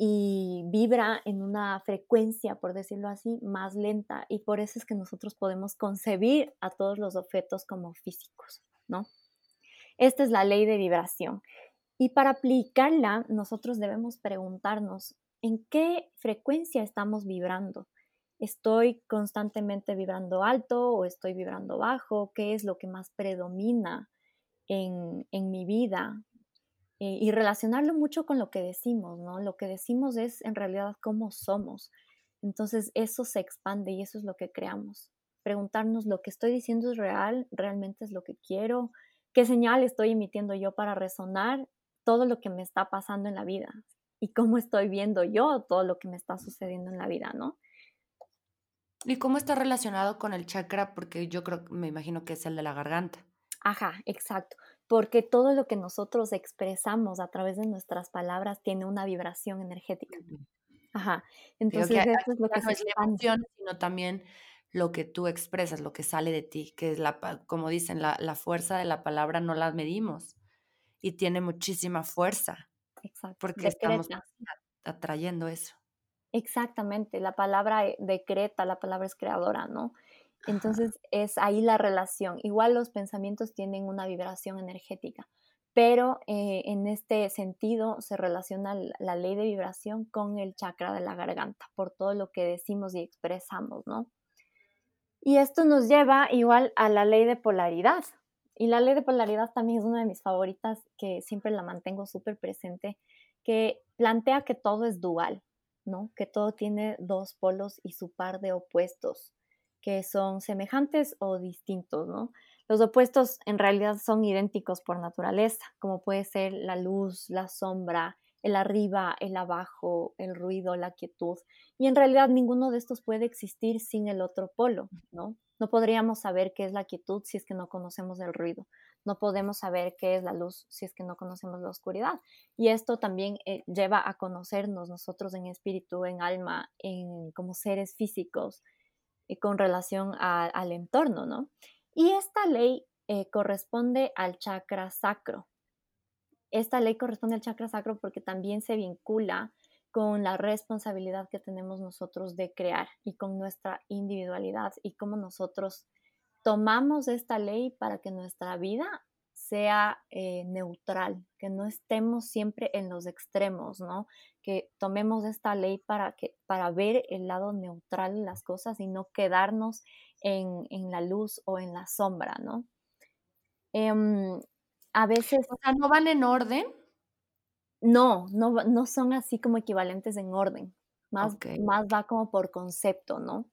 y vibra en una frecuencia, por decirlo así, más lenta y por eso es que nosotros podemos concebir a todos los objetos como físicos, ¿no? Esta es la ley de vibración. Y para aplicarla, nosotros debemos preguntarnos en qué frecuencia estamos vibrando. ¿Estoy constantemente vibrando alto o estoy vibrando bajo? ¿Qué es lo que más predomina en, en mi vida? Eh, y relacionarlo mucho con lo que decimos, ¿no? Lo que decimos es en realidad cómo somos. Entonces eso se expande y eso es lo que creamos. Preguntarnos lo que estoy diciendo es real, realmente es lo que quiero, qué señal estoy emitiendo yo para resonar todo lo que me está pasando en la vida y cómo estoy viendo yo todo lo que me está sucediendo en la vida, ¿no? ¿Y cómo está relacionado con el chakra? Porque yo creo, me imagino que es el de la garganta. Ajá, exacto porque todo lo que nosotros expresamos a través de nuestras palabras tiene una vibración energética. Ajá. Entonces, eso es lo que no es la emoción, sino también lo que tú expresas, lo que sale de ti, que es la, como dicen, la, la fuerza de la palabra no la medimos y tiene muchísima fuerza. Exacto. Porque estamos atrayendo eso. Exactamente, la palabra eh, decreta, la palabra es creadora, ¿no? Entonces es ahí la relación. Igual los pensamientos tienen una vibración energética, pero eh, en este sentido se relaciona la ley de vibración con el chakra de la garganta, por todo lo que decimos y expresamos, ¿no? Y esto nos lleva igual a la ley de polaridad. Y la ley de polaridad también es una de mis favoritas que siempre la mantengo súper presente, que plantea que todo es dual, ¿no? Que todo tiene dos polos y su par de opuestos que son semejantes o distintos, ¿no? Los opuestos en realidad son idénticos por naturaleza, como puede ser la luz, la sombra, el arriba, el abajo, el ruido, la quietud. Y en realidad ninguno de estos puede existir sin el otro polo, ¿no? No podríamos saber qué es la quietud si es que no conocemos el ruido. No podemos saber qué es la luz si es que no conocemos la oscuridad. Y esto también eh, lleva a conocernos nosotros en espíritu, en alma, en, como seres físicos, con relación al entorno, ¿no? Y esta ley eh, corresponde al chakra sacro. Esta ley corresponde al chakra sacro porque también se vincula con la responsabilidad que tenemos nosotros de crear y con nuestra individualidad y cómo nosotros tomamos esta ley para que nuestra vida sea eh, neutral, que no estemos siempre en los extremos, ¿no? Que tomemos esta ley para, que, para ver el lado neutral de las cosas y no quedarnos en, en la luz o en la sombra, ¿no? Em, a veces... O sea, ¿no van en orden? No, no, no son así como equivalentes en orden. Más, más va como por concepto, ¿no?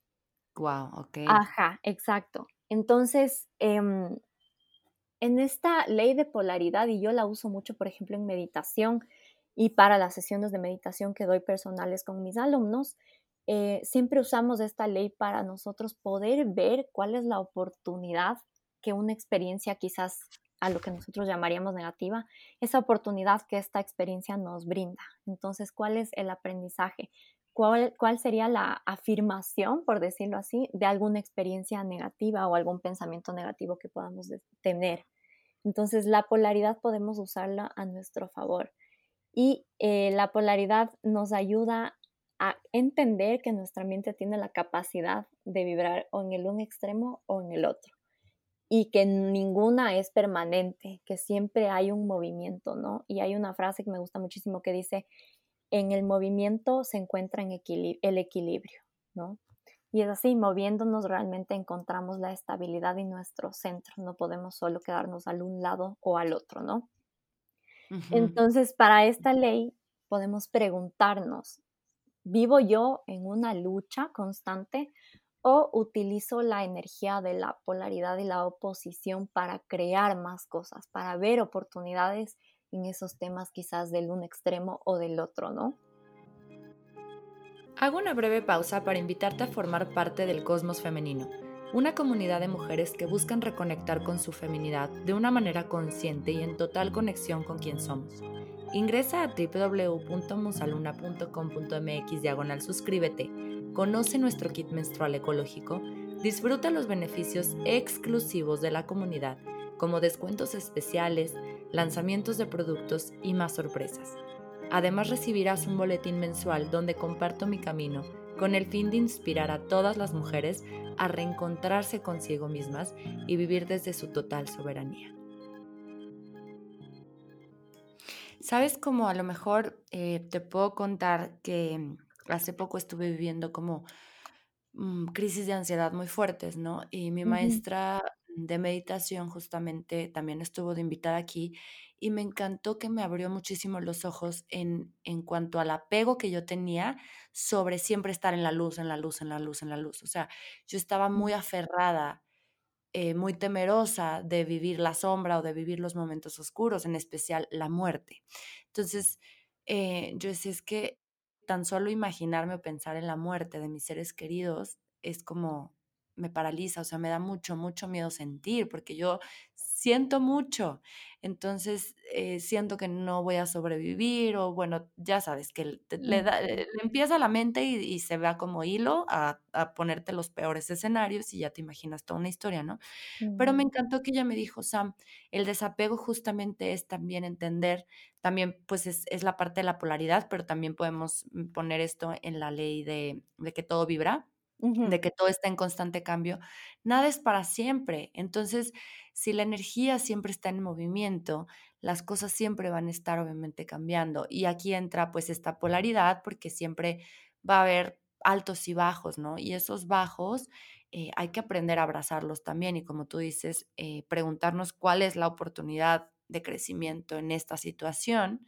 Wow, ok. Ajá, exacto. Entonces, em, en esta ley de polaridad, y yo la uso mucho, por ejemplo, en meditación y para las sesiones de meditación que doy personales con mis alumnos, eh, siempre usamos esta ley para nosotros poder ver cuál es la oportunidad que una experiencia quizás a lo que nosotros llamaríamos negativa, esa oportunidad que esta experiencia nos brinda. Entonces, ¿cuál es el aprendizaje? ¿Cuál, ¿Cuál, sería la afirmación, por decirlo así, de alguna experiencia negativa o algún pensamiento negativo que podamos tener? Entonces, la polaridad podemos usarla a nuestro favor. Y eh, la polaridad nos ayuda a entender que nuestra mente tiene la capacidad de vibrar o en el un extremo o en el otro y que ninguna es permanente, que siempre hay un movimiento, ¿no? Y hay una frase que me gusta muchísimo que dice, en el movimiento se encuentra en el equilibrio, ¿no? Y es así, moviéndonos realmente encontramos la estabilidad y nuestro centro, no podemos solo quedarnos al un lado o al otro, ¿no? Entonces, para esta ley podemos preguntarnos, ¿vivo yo en una lucha constante o utilizo la energía de la polaridad y la oposición para crear más cosas, para ver oportunidades en esos temas quizás del un extremo o del otro, ¿no? Hago una breve pausa para invitarte a formar parte del Cosmos Femenino, una comunidad de mujeres que buscan reconectar con su feminidad de una manera consciente y en total conexión con quien somos. Ingresa a www.musaluna.com.mx diagonal suscríbete conoce nuestro kit menstrual ecológico, disfruta los beneficios exclusivos de la comunidad, como descuentos especiales, lanzamientos de productos y más sorpresas. Además recibirás un boletín mensual donde comparto mi camino con el fin de inspirar a todas las mujeres a reencontrarse consigo mismas y vivir desde su total soberanía. Sabes cómo a lo mejor eh, te puedo contar que hace poco estuve viviendo como mm, crisis de ansiedad muy fuertes, ¿no? Y mi maestra de meditación justamente también estuvo de invitada aquí y me encantó que me abrió muchísimo los ojos en, en cuanto al apego que yo tenía sobre siempre estar en la luz, en la luz, en la luz, en la luz. O sea, yo estaba muy aferrada, eh, muy temerosa de vivir la sombra o de vivir los momentos oscuros, en especial la muerte. Entonces, eh, yo decía, es que tan solo imaginarme o pensar en la muerte de mis seres queridos es como me paraliza, o sea, me da mucho, mucho miedo sentir, porque yo siento mucho, entonces eh, siento que no voy a sobrevivir o bueno, ya sabes, que le, da, le empieza la mente y, se va como hilo a, ponerte los peores escenarios y ya te imaginas toda una historia, ¿no? Pero me encantó que ella me dijo, Sam, el desapego justamente es también entender, también pues es, es la parte de la polaridad, pero también podemos mm, poner esto en la ley de, de que todo vibra de que todo está en constante cambio, nada es para siempre. Entonces, si la energía siempre está en movimiento, las cosas siempre van a estar obviamente cambiando. Y aquí entra pues esta polaridad porque siempre va a haber altos y bajos, ¿no? Y esos bajos eh, hay que aprender a abrazarlos también y como tú dices, eh, preguntarnos cuál es la oportunidad de crecimiento en esta situación.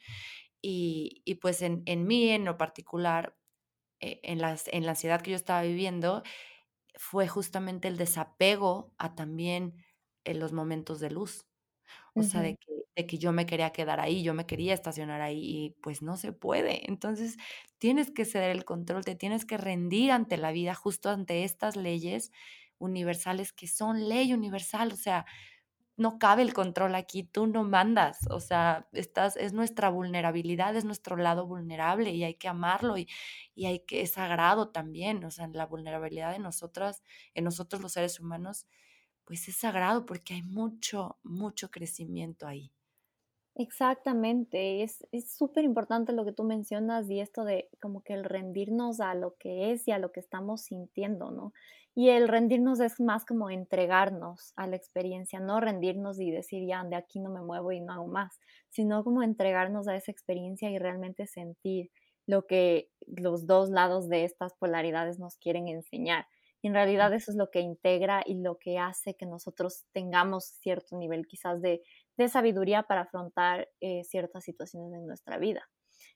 Y, y pues en, en mí en lo particular, en, las, en la ansiedad que yo estaba viviendo fue justamente el desapego a también en los momentos de luz. O sea, de que, de que yo me quería quedar ahí, yo me quería estacionar ahí y pues no se puede. Entonces tienes que ceder el control, te tienes que rendir ante la vida, justo ante estas leyes universales que son ley universal, o sea, no cabe el control aquí, tú no mandas, o sea, estás, es nuestra vulnerabilidad, es nuestro lado vulnerable y hay que amarlo y, y hay que, es sagrado también, o sea, la vulnerabilidad de nosotras, en nosotros los seres humanos, pues es sagrado porque hay mucho, mucho crecimiento ahí. Exactamente, es súper importante lo que tú mencionas y esto de como que el rendirnos a lo que es y a lo que estamos sintiendo, ¿no? Y el rendirnos es más como entregarnos a la experiencia, no rendirnos y decir ya de aquí no me muevo y no hago más, sino como entregarnos a esa experiencia y realmente sentir lo que los dos lados de estas polaridades nos quieren enseñar. Y en realidad eso es lo que integra y lo que hace que nosotros tengamos cierto nivel quizás de sabiduría para afrontar eh, ciertas situaciones en nuestra vida.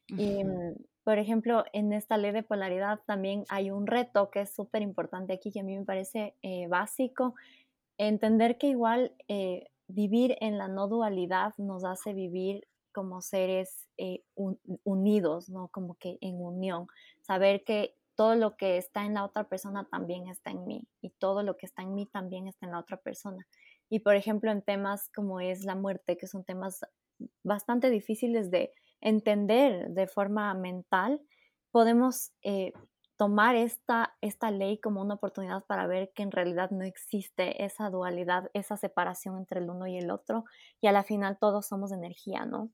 Y, mm, por ejemplo, en esta ley de polaridad también hay un reto que es súper importante aquí, que a mí me parece eh, básico, entender que igual eh, vivir en la no dualidad nos hace vivir como seres unidos, ¿no? Como que en unión, saber que todo lo que está en la otra persona también está en mí y todo lo que está en mí también está en la otra persona. Y por ejemplo, en temas como es la muerte, que son temas bastante difíciles de entender de forma mental, podemos eh, tomar esta, esta ley como una oportunidad para ver que en realidad no existe esa dualidad, esa separación entre el uno y el otro, y a la final todos somos energía, ¿no?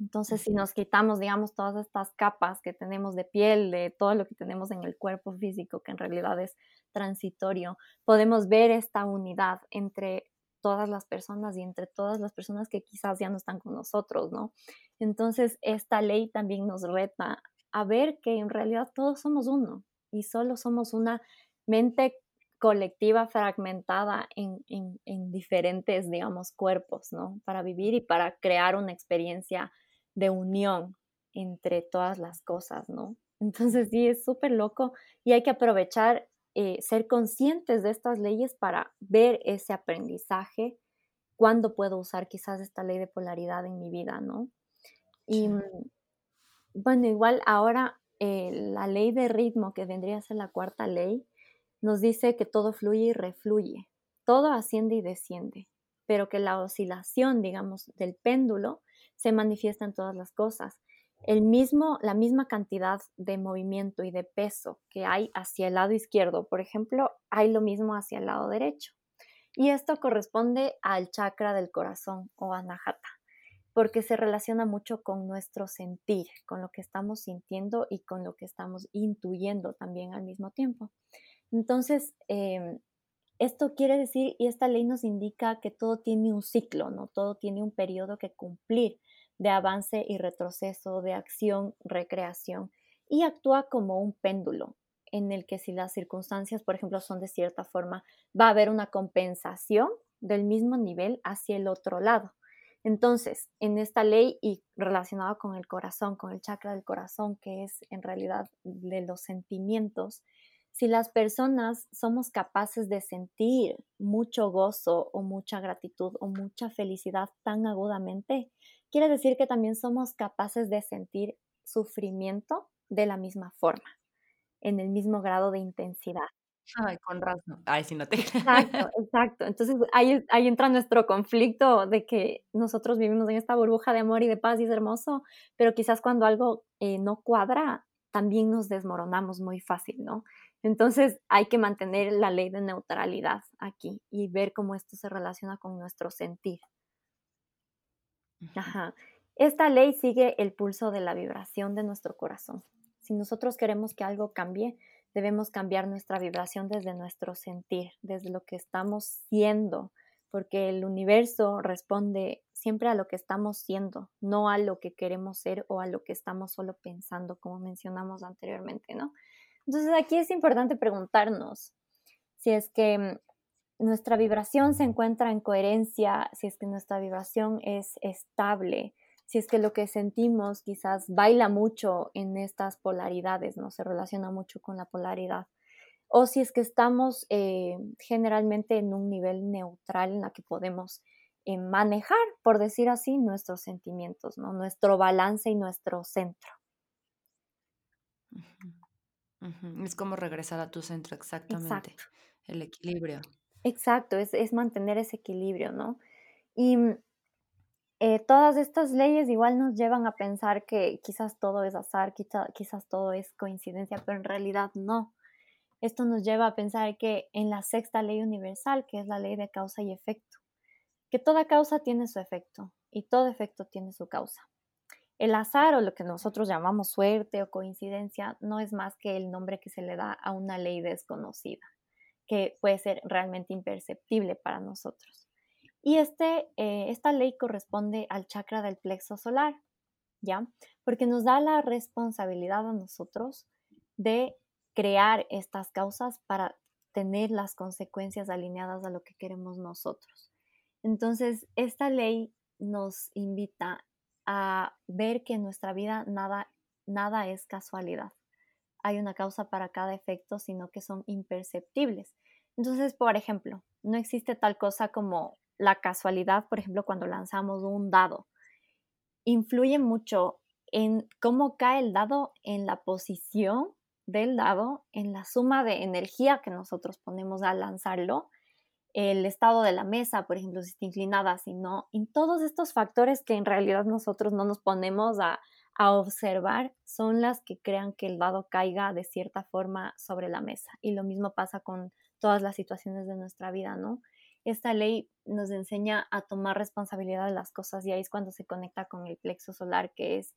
Entonces, si nos quitamos, digamos, todas estas capas que tenemos de piel, de todo lo que tenemos en el cuerpo físico, que en realidad es transitorio, podemos ver esta unidad entre todas las personas y entre todas las personas que quizás ya no están con nosotros, ¿no? Entonces, esta ley también nos reta a ver que en realidad todos somos uno y solo somos una mente colectiva fragmentada en, en, diferentes, digamos, cuerpos, ¿no? Para vivir y para crear una experiencia de unión entre todas las cosas, ¿no? Entonces sí, es súper loco y hay que aprovechar eh, ser conscientes de estas leyes para ver ese aprendizaje, cuándo puedo usar quizás esta ley de polaridad en mi vida, ¿no? Y mm, bueno, igual ahora eh, la ley de ritmo, que vendría a ser la cuarta ley, nos dice que todo fluye y refluye, todo asciende y desciende, pero que la oscilación, digamos, del péndulo se manifiesta en todas las cosas el mismo, la misma cantidad de movimiento y de peso que hay hacia el lado izquierdo, por ejemplo, hay lo mismo hacia el lado derecho. Y esto corresponde al chakra del corazón o anahata, porque se relaciona mucho con nuestro sentir, con lo que estamos sintiendo y con lo que estamos intuyendo también al mismo tiempo. Entonces, em, esto quiere decir, y esta ley nos indica que todo tiene un ciclo, ¿no? Todo tiene un periodo que cumplir de avance y retroceso, de acción, recreación, y actúa como un péndulo en el que si las circunstancias, por ejemplo, son de cierta forma, va a haber una compensación del mismo nivel hacia el otro lado. Entonces, en esta ley y relacionado con el corazón, con el chakra del corazón, que es en realidad de los sentimientos, si las personas somos capaces de sentir mucho gozo o mucha gratitud o mucha felicidad tan agudamente, quiere decir que también somos capaces de sentir sufrimiento de la misma forma, en el mismo grado de intensidad. Ay, con razón. Ay, sí, no te. Exacto, exacto. Entonces ahí, ahí entra nuestro conflicto de que nosotros vivimos en esta burbuja de amor y de paz y es hermoso, pero quizás cuando algo eh, no cuadra, también nos desmoronamos muy fácil, ¿no? Entonces hay que mantener la ley de neutralidad aquí y ver cómo esto se relaciona con nuestro sentir. Ajá. Esta ley sigue el pulso de la vibración de nuestro corazón. Si nosotros queremos que algo cambie, debemos cambiar nuestra vibración desde nuestro sentir, desde lo que estamos siendo, porque el universo responde siempre a lo que estamos siendo, no a lo que queremos ser o a lo que estamos solo pensando, como mencionamos anteriormente, ¿no? Entonces aquí es importante preguntarnos si es que mm, nuestra vibración se encuentra en coherencia, si es que nuestra vibración es estable, si es que lo que sentimos quizás baila mucho en estas polaridades, no se relaciona mucho con la polaridad, o si es que estamos eh, generalmente en un nivel neutral en la que podemos manejar, por decir así, nuestros sentimientos, ¿no? nuestro balance y nuestro centro. Es como regresar a tu centro, exactamente. El equilibrio. Exacto, es, mantener ese equilibrio, ¿no? Y mm, eh, todas estas leyes igual nos llevan a pensar que quizás todo es azar, quizás todo es coincidencia, pero en realidad no. Esto nos lleva a pensar que en la sexta ley universal, que es la ley de causa y efecto, que toda causa tiene su efecto y todo efecto tiene su causa. El azar o lo que nosotros llamamos suerte o coincidencia no es más que el nombre que se le da a una ley desconocida, que puede ser realmente imperceptible para nosotros. Y este, eh, esta ley corresponde al chakra del plexo solar, ¿ya? Porque nos da la responsabilidad a nosotros de crear estas causas para tener las consecuencias alineadas a lo que queremos nosotros. Entonces, esta ley nos invita a ver que en nuestra vida nada, nada es casualidad. Hay una causa para cada efecto, sino que son imperceptibles. Entonces, por ejemplo, no existe tal cosa como la casualidad, por ejemplo, cuando lanzamos un dado. Influye mucho en cómo cae el dado, en la posición del dado, en la suma de energía que nosotros ponemos a lanzarlo el estado de la mesa, por ejemplo, si está inclinada, si no, en todos estos factores que en realidad nosotros no nos ponemos a, observar son las que crean que el dado caiga de cierta forma sobre la mesa. Y lo mismo pasa con todas las situaciones de nuestra vida, ¿no? Esta ley nos enseña a tomar responsabilidad de las cosas y ahí es cuando se conecta con el plexo solar, que es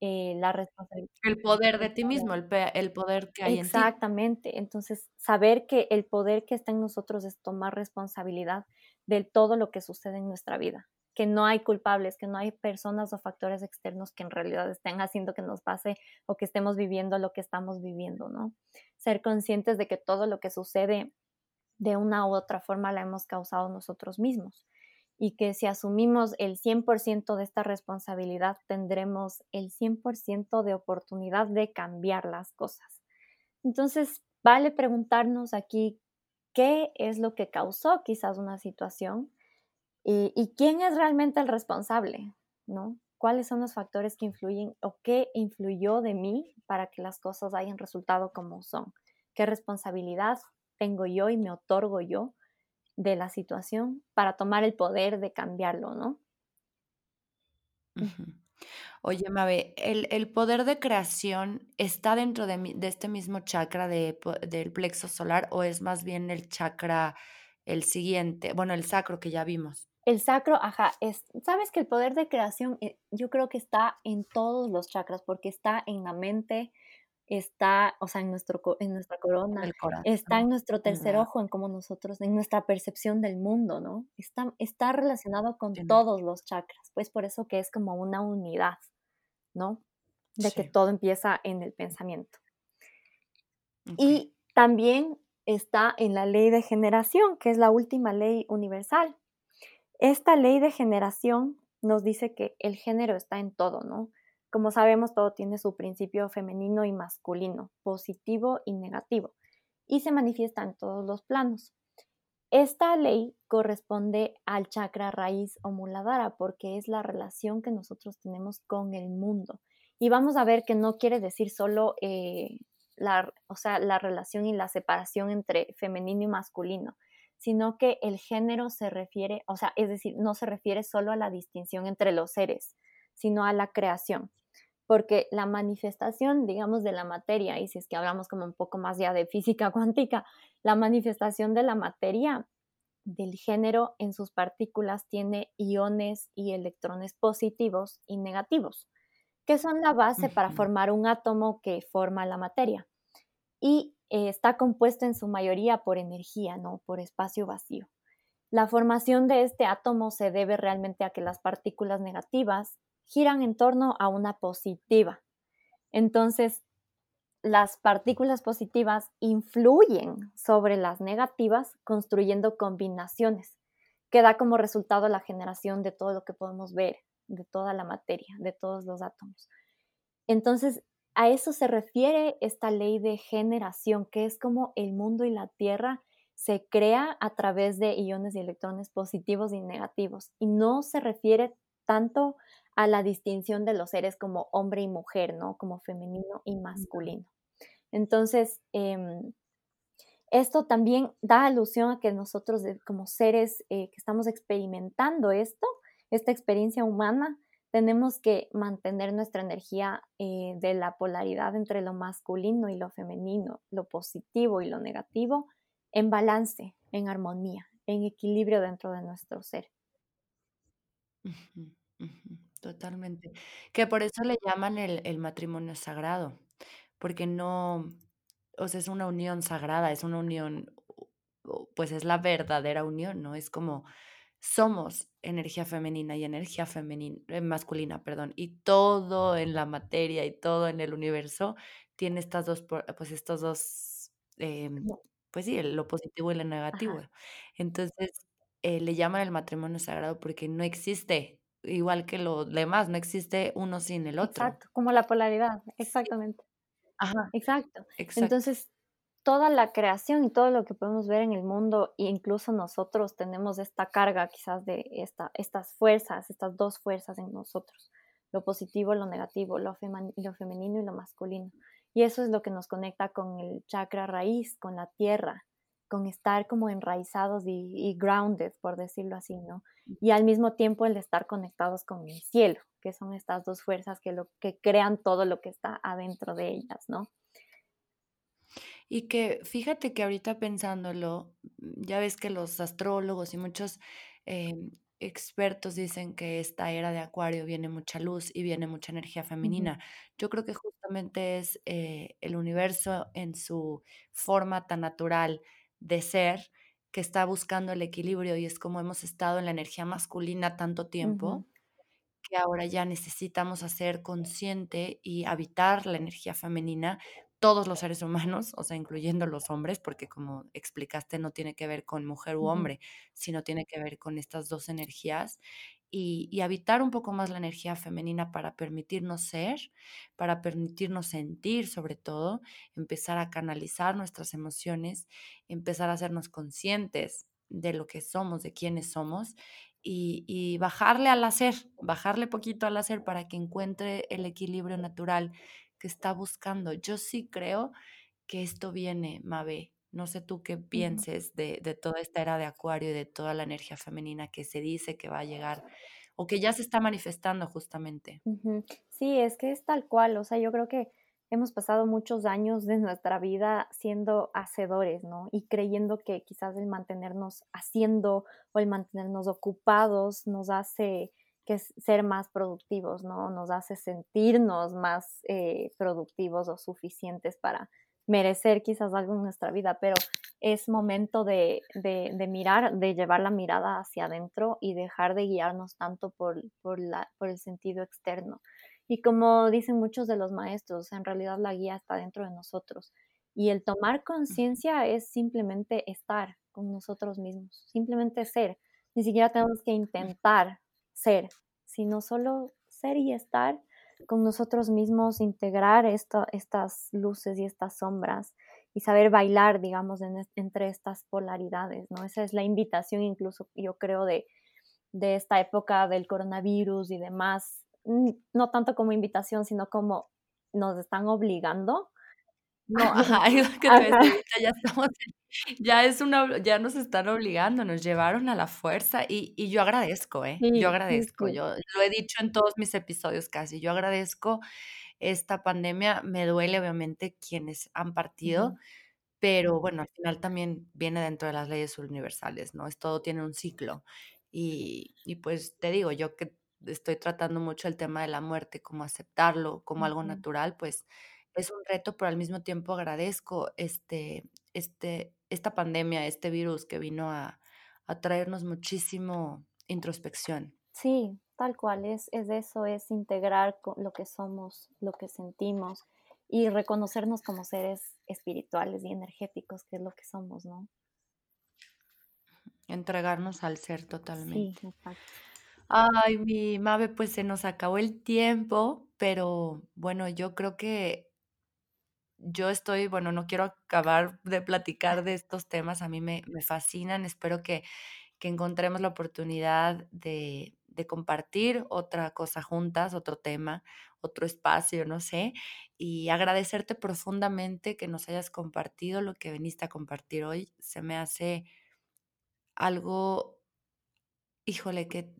eh, la responsabilidad. El poder de ti mismo, el, el poder que hay en ti. Exactamente. Entonces, saber que el poder que está en nosotros es tomar responsabilidad de todo lo que sucede en nuestra vida. Que no hay culpables, que no hay personas o factores externos que en realidad estén haciendo que nos pase o que estemos viviendo lo que estamos viviendo, ¿no? Ser conscientes de que todo lo que sucede de una u otra forma la hemos causado nosotros mismos y que si asumimos el 100% de esta responsabilidad, tendremos el 100% de oportunidad de cambiar las cosas. Entonces, vale preguntarnos aquí qué es lo que causó quizás una situación y, quién es realmente el responsable, ¿no? ¿Cuáles son los factores que influyen o qué influyó de mí para que las cosas hayan resultado como son? ¿Qué responsabilidad tengo yo y me otorgo yo de la situación para tomar el poder de cambiarlo, ¿no? Oye, Mabe, ¿el, poder de creación está dentro de, de este mismo chakra de, del plexo solar o es más bien el chakra, el siguiente, bueno, el sacro que ya vimos? El sacro, ajá, es, sabes que el poder de creación eh, yo creo que está en todos los chakras porque está en la mente, está, o sea, en, nuestro, en nuestra corona, está en nuestro tercer ojo, en cómo nosotros, en nuestra percepción del mundo, ¿no? Está, está relacionado con todos los chakras, pues por eso que es como una unidad, ¿no? De que todo empieza en el pensamiento. Y también está en la ley de generación, que es la última ley universal. Esta ley de generación nos dice que el género está en todo, ¿no? Como sabemos, todo tiene su principio femenino y masculino, positivo y negativo, y se manifiesta en todos los planos. Esta ley corresponde al chakra raíz o muladhara porque es la relación que nosotros tenemos con el mundo. Y vamos a ver que no quiere decir solo eh, la, o sea, la relación y la separación entre femenino y masculino, sino que el género se refiere, o sea, es decir, no se refiere solo a la distinción entre los seres, sino a la creación porque la manifestación, digamos, de la materia, y si es que hablamos como un poco más ya de física cuántica, la manifestación de la materia del género en sus partículas tiene iones y electrones positivos y negativos, que son la base para formar un átomo que forma la materia. Y eh, está compuesto en su mayoría por energía, no por espacio vacío. La formación de este átomo se debe realmente a que las partículas negativas giran en torno a una positiva. Entonces, las partículas positivas influyen sobre las negativas construyendo combinaciones que da como resultado la generación de todo lo que podemos ver, de toda la materia, de todos los átomos. Entonces, a eso se refiere esta ley de generación, que es como el mundo y la Tierra se crea a través de iones y electrones positivos y negativos y no se refiere tanto a la distinción de los seres como hombre y mujer, ¿no? Como femenino y masculino. Entonces, em, esto también da alusión a que nosotros como seres eh, que estamos experimentando esto, esta experiencia humana, tenemos que mantener nuestra energía eh, de la polaridad entre lo masculino y lo femenino, lo positivo y lo negativo, en balance, en armonía, en equilibrio dentro de nuestro ser. totalmente. Que por eso le llaman el, el matrimonio sagrado, porque no, o sea, es una unión sagrada, es una unión, pues es la verdadera unión, ¿no? Es como somos energía femenina y energía femenina, eh, masculina, perdón, y todo en la materia y todo en el universo tiene estas dos, pues estos dos, em, pues sí, lo positivo y lo negativo. Entonces, eh, le llaman el matrimonio sagrado porque no existe, igual que lo demás, no existe uno sin el otro. Exacto, como la polaridad, exactamente. Ajá. Exacto. Entonces, toda la creación y todo lo que podemos ver en el mundo, e incluso nosotros tenemos esta carga quizás de esta, estas fuerzas, estas dos fuerzas en nosotros, lo positivo, lo negativo, lo, femenino y lo masculino. Y eso es lo que nos conecta con el chakra raíz, con la tierra, con estar como enraizados y, y, grounded, por decirlo así, ¿no? Y al mismo tiempo el estar conectados con el cielo, que son estas dos fuerzas que, lo, que crean todo lo que está adentro de ellas, ¿no? Y que fíjate que ahorita pensándolo, ya ves que los astrólogos y muchos em, expertos dicen que esta era de Acuario viene mucha luz y viene mucha energía femenina. Yo creo que justamente es eh, el universo en su forma tan natural de ser que está buscando el equilibrio y es como hemos estado en la energía masculina tanto tiempo que ahora ya necesitamos hacer consciente y habitar la energía femenina todos los seres humanos, o sea, incluyendo los hombres, porque como explicaste, no tiene que ver con mujer u hombre, sino tiene que ver con estas dos energías y, y, habitar un poco más la energía femenina para permitirnos ser, para permitirnos sentir sobre todo, empezar a canalizar nuestras emociones, empezar a hacernos conscientes de lo que somos, de quiénes somos y, y, bajarle al hacer, bajarle poquito al hacer para que encuentre el equilibrio natural que está buscando. Yo sí creo que esto viene, Mabe. No sé tú qué pienses de, de, toda esta era de Acuario y de toda la energía femenina que se dice que va a llegar o que ya se está manifestando justamente. Sí, es que es tal cual. O sea, yo creo que hemos pasado muchos años de nuestra vida siendo hacedores, ¿no? Y creyendo que quizás el mantenernos haciendo o el mantenernos ocupados nos hace que ser más productivos, ¿no? Nos hace sentirnos más eh, productivos o suficientes para merecer quizás algo en nuestra vida, pero es momento de, de, mirar, de llevar la mirada hacia adentro y dejar de guiarnos tanto por, por, la, por el sentido externo. Y como dicen muchos de los maestros, en realidad la guía está dentro de nosotros. Y el tomar conciencia es simplemente estar con nosotros mismos, simplemente ser. Ni siquiera tenemos que intentar ser, sino solo ser y estar con nosotros mismos, integrar estas luces y estas sombras y saber bailar, digamos, entre estas polaridades, ¿no? Esa es la invitación incluso, yo creo, de, de esta época del coronavirus y demás, no tanto como invitación, sino como nos están obligando no, ajá, que te ya estamos ya es una ya nos están obligando, nos llevaron a la fuerza y y yo agradezco, ¿eh? Yo agradezco, yo lo he dicho en todos mis episodios casi, yo agradezco esta pandemia, me duele obviamente quienes han partido, pero bueno, al final también viene dentro de las leyes universales, ¿no? Es todo tiene un ciclo. Y y pues te digo, yo que estoy tratando mucho el tema de la muerte, como aceptarlo como algo natural, pues es un reto, pero al mismo tiempo agradezco este, este, esta pandemia, este virus que vino a, traernos muchísimo introspección. Sí, tal cual, es, es eso, es integrar lo que somos, lo que sentimos y reconocernos como seres espirituales y energéticos, que es lo que somos, ¿no? Entregarnos al ser totalmente. Sí, exacto. Ay, mi Mabe, pues se nos acabó el tiempo, pero bueno, yo creo que yo estoy, bueno, no quiero acabar de platicar de estos temas, a mí me me fascinan, espero que que encontremos la oportunidad de de compartir otra cosa juntas, otro tema, otro espacio, no sé, y agradecerte profundamente que nos hayas compartido lo que viniste a compartir hoy. Se me hace algo, híjole, que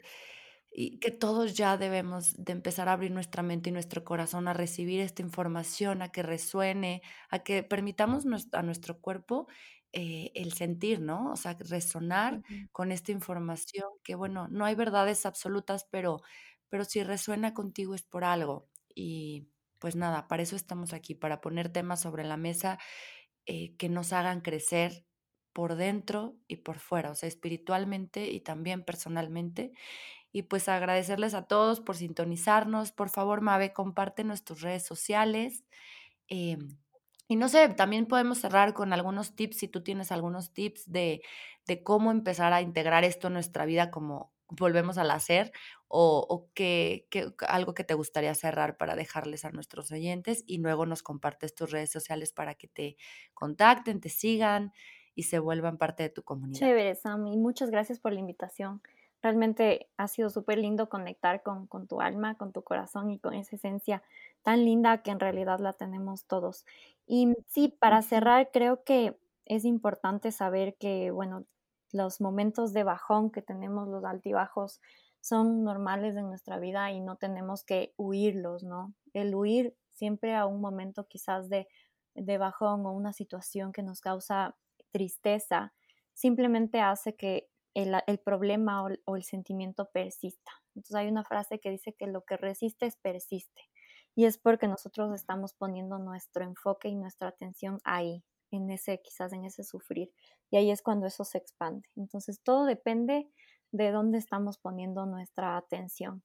y que todos ya debemos de empezar a abrir nuestra mente y nuestro corazón a recibir esta información, a que resuene, a que permitamos a nuestro cuerpo, eh, el sentir, ¿no? O sea, resonar Ujú. con esta información que, bueno, no hay verdades absolutas, pero pero si resuena contigo es por algo. Y, pues nada, para eso estamos aquí, para poner temas sobre la mesa, eh, que nos hagan crecer por dentro y por fuera, o sea, espiritualmente y también personalmente. Y, pues, agradecerles a todos por sintonizarnos. Por favor, Mabe, compártenos tus redes sociales, em, y no sé, también podemos cerrar con algunos tips, si tú tienes algunos tips de de cómo empezar a integrar esto en nuestra vida, como volvemos al hacer, o o qué qué algo que te gustaría cerrar para dejarles a nuestros oyentes, y luego nos compartes tus redes sociales para que te contacten, te sigan y se vuelvan parte de tu comunidad. Chévere, Sam, y muchas gracias por la invitación. Realmente ha sido súper lindo conectar con con tu alma, con tu corazón y con esa esencia tan linda que en realidad la tenemos todos. Y sí, para cerrar, creo que es importante saber que, bueno, los momentos de bajón que tenemos, los altibajos, son normales en nuestra vida y no tenemos que huirlos, ¿no? El huir siempre a un momento quizás de de bajón o una situación que nos causa tristeza, simplemente hace que el problema o el sentimiento persista. Entonces, hay una frase que dice que lo que resistes persiste, y es porque nosotros estamos poniendo nuestro enfoque y nuestra atención ahí, en ese quizás en ese sufrir, y ahí es cuando eso se expande. Entonces, todo depende de dónde estamos poniendo nuestra atención.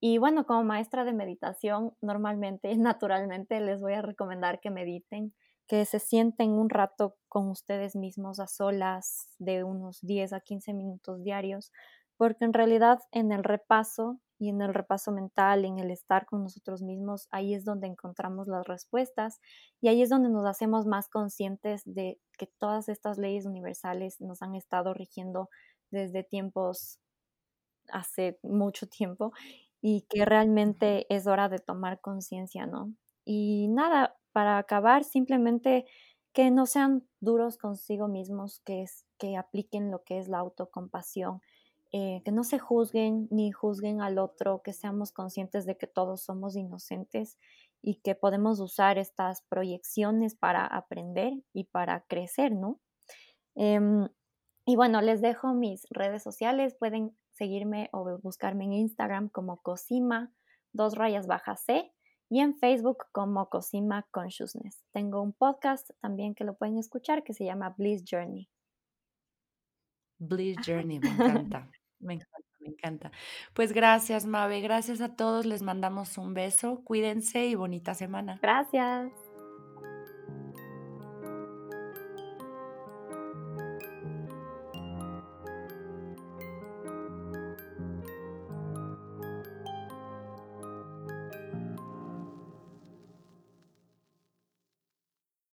Y bueno, como maestra de meditación, normalmente, naturalmente, les voy a recomendar que mediten, que se sienten un rato con ustedes mismos a solas de unos 10 a 15 minutos diarios, porque en realidad en el repaso y en el repaso mental, en el estar con nosotros mismos, ahí es donde encontramos las respuestas y ahí es donde nos hacemos más conscientes de que todas estas leyes universales nos han estado rigiendo desde tiempos hace mucho tiempo y que realmente es hora de tomar conciencia, ¿no? Y nada, para acabar, simplemente que no sean duros consigo mismos, que es que apliquen lo que es la autocompasión, eh, que no se juzguen ni juzguen al otro, que seamos conscientes de que todos somos inocentes y que podemos usar estas proyecciones para aprender y para crecer, ¿no? Em, y bueno, les dejo mis redes sociales, pueden seguirme o buscarme en Instagram como Cosima, dos rayas bajas C, y en Facebook como Cosima Consciousness. Tengo un podcast también que lo pueden escuchar que se llama Bliss Journey. Bliss. Journey, me encanta, me encanta, me encanta. Pues gracias, Mabe, gracias a todos, les mandamos un beso, cuídense y bonita semana. Gracias.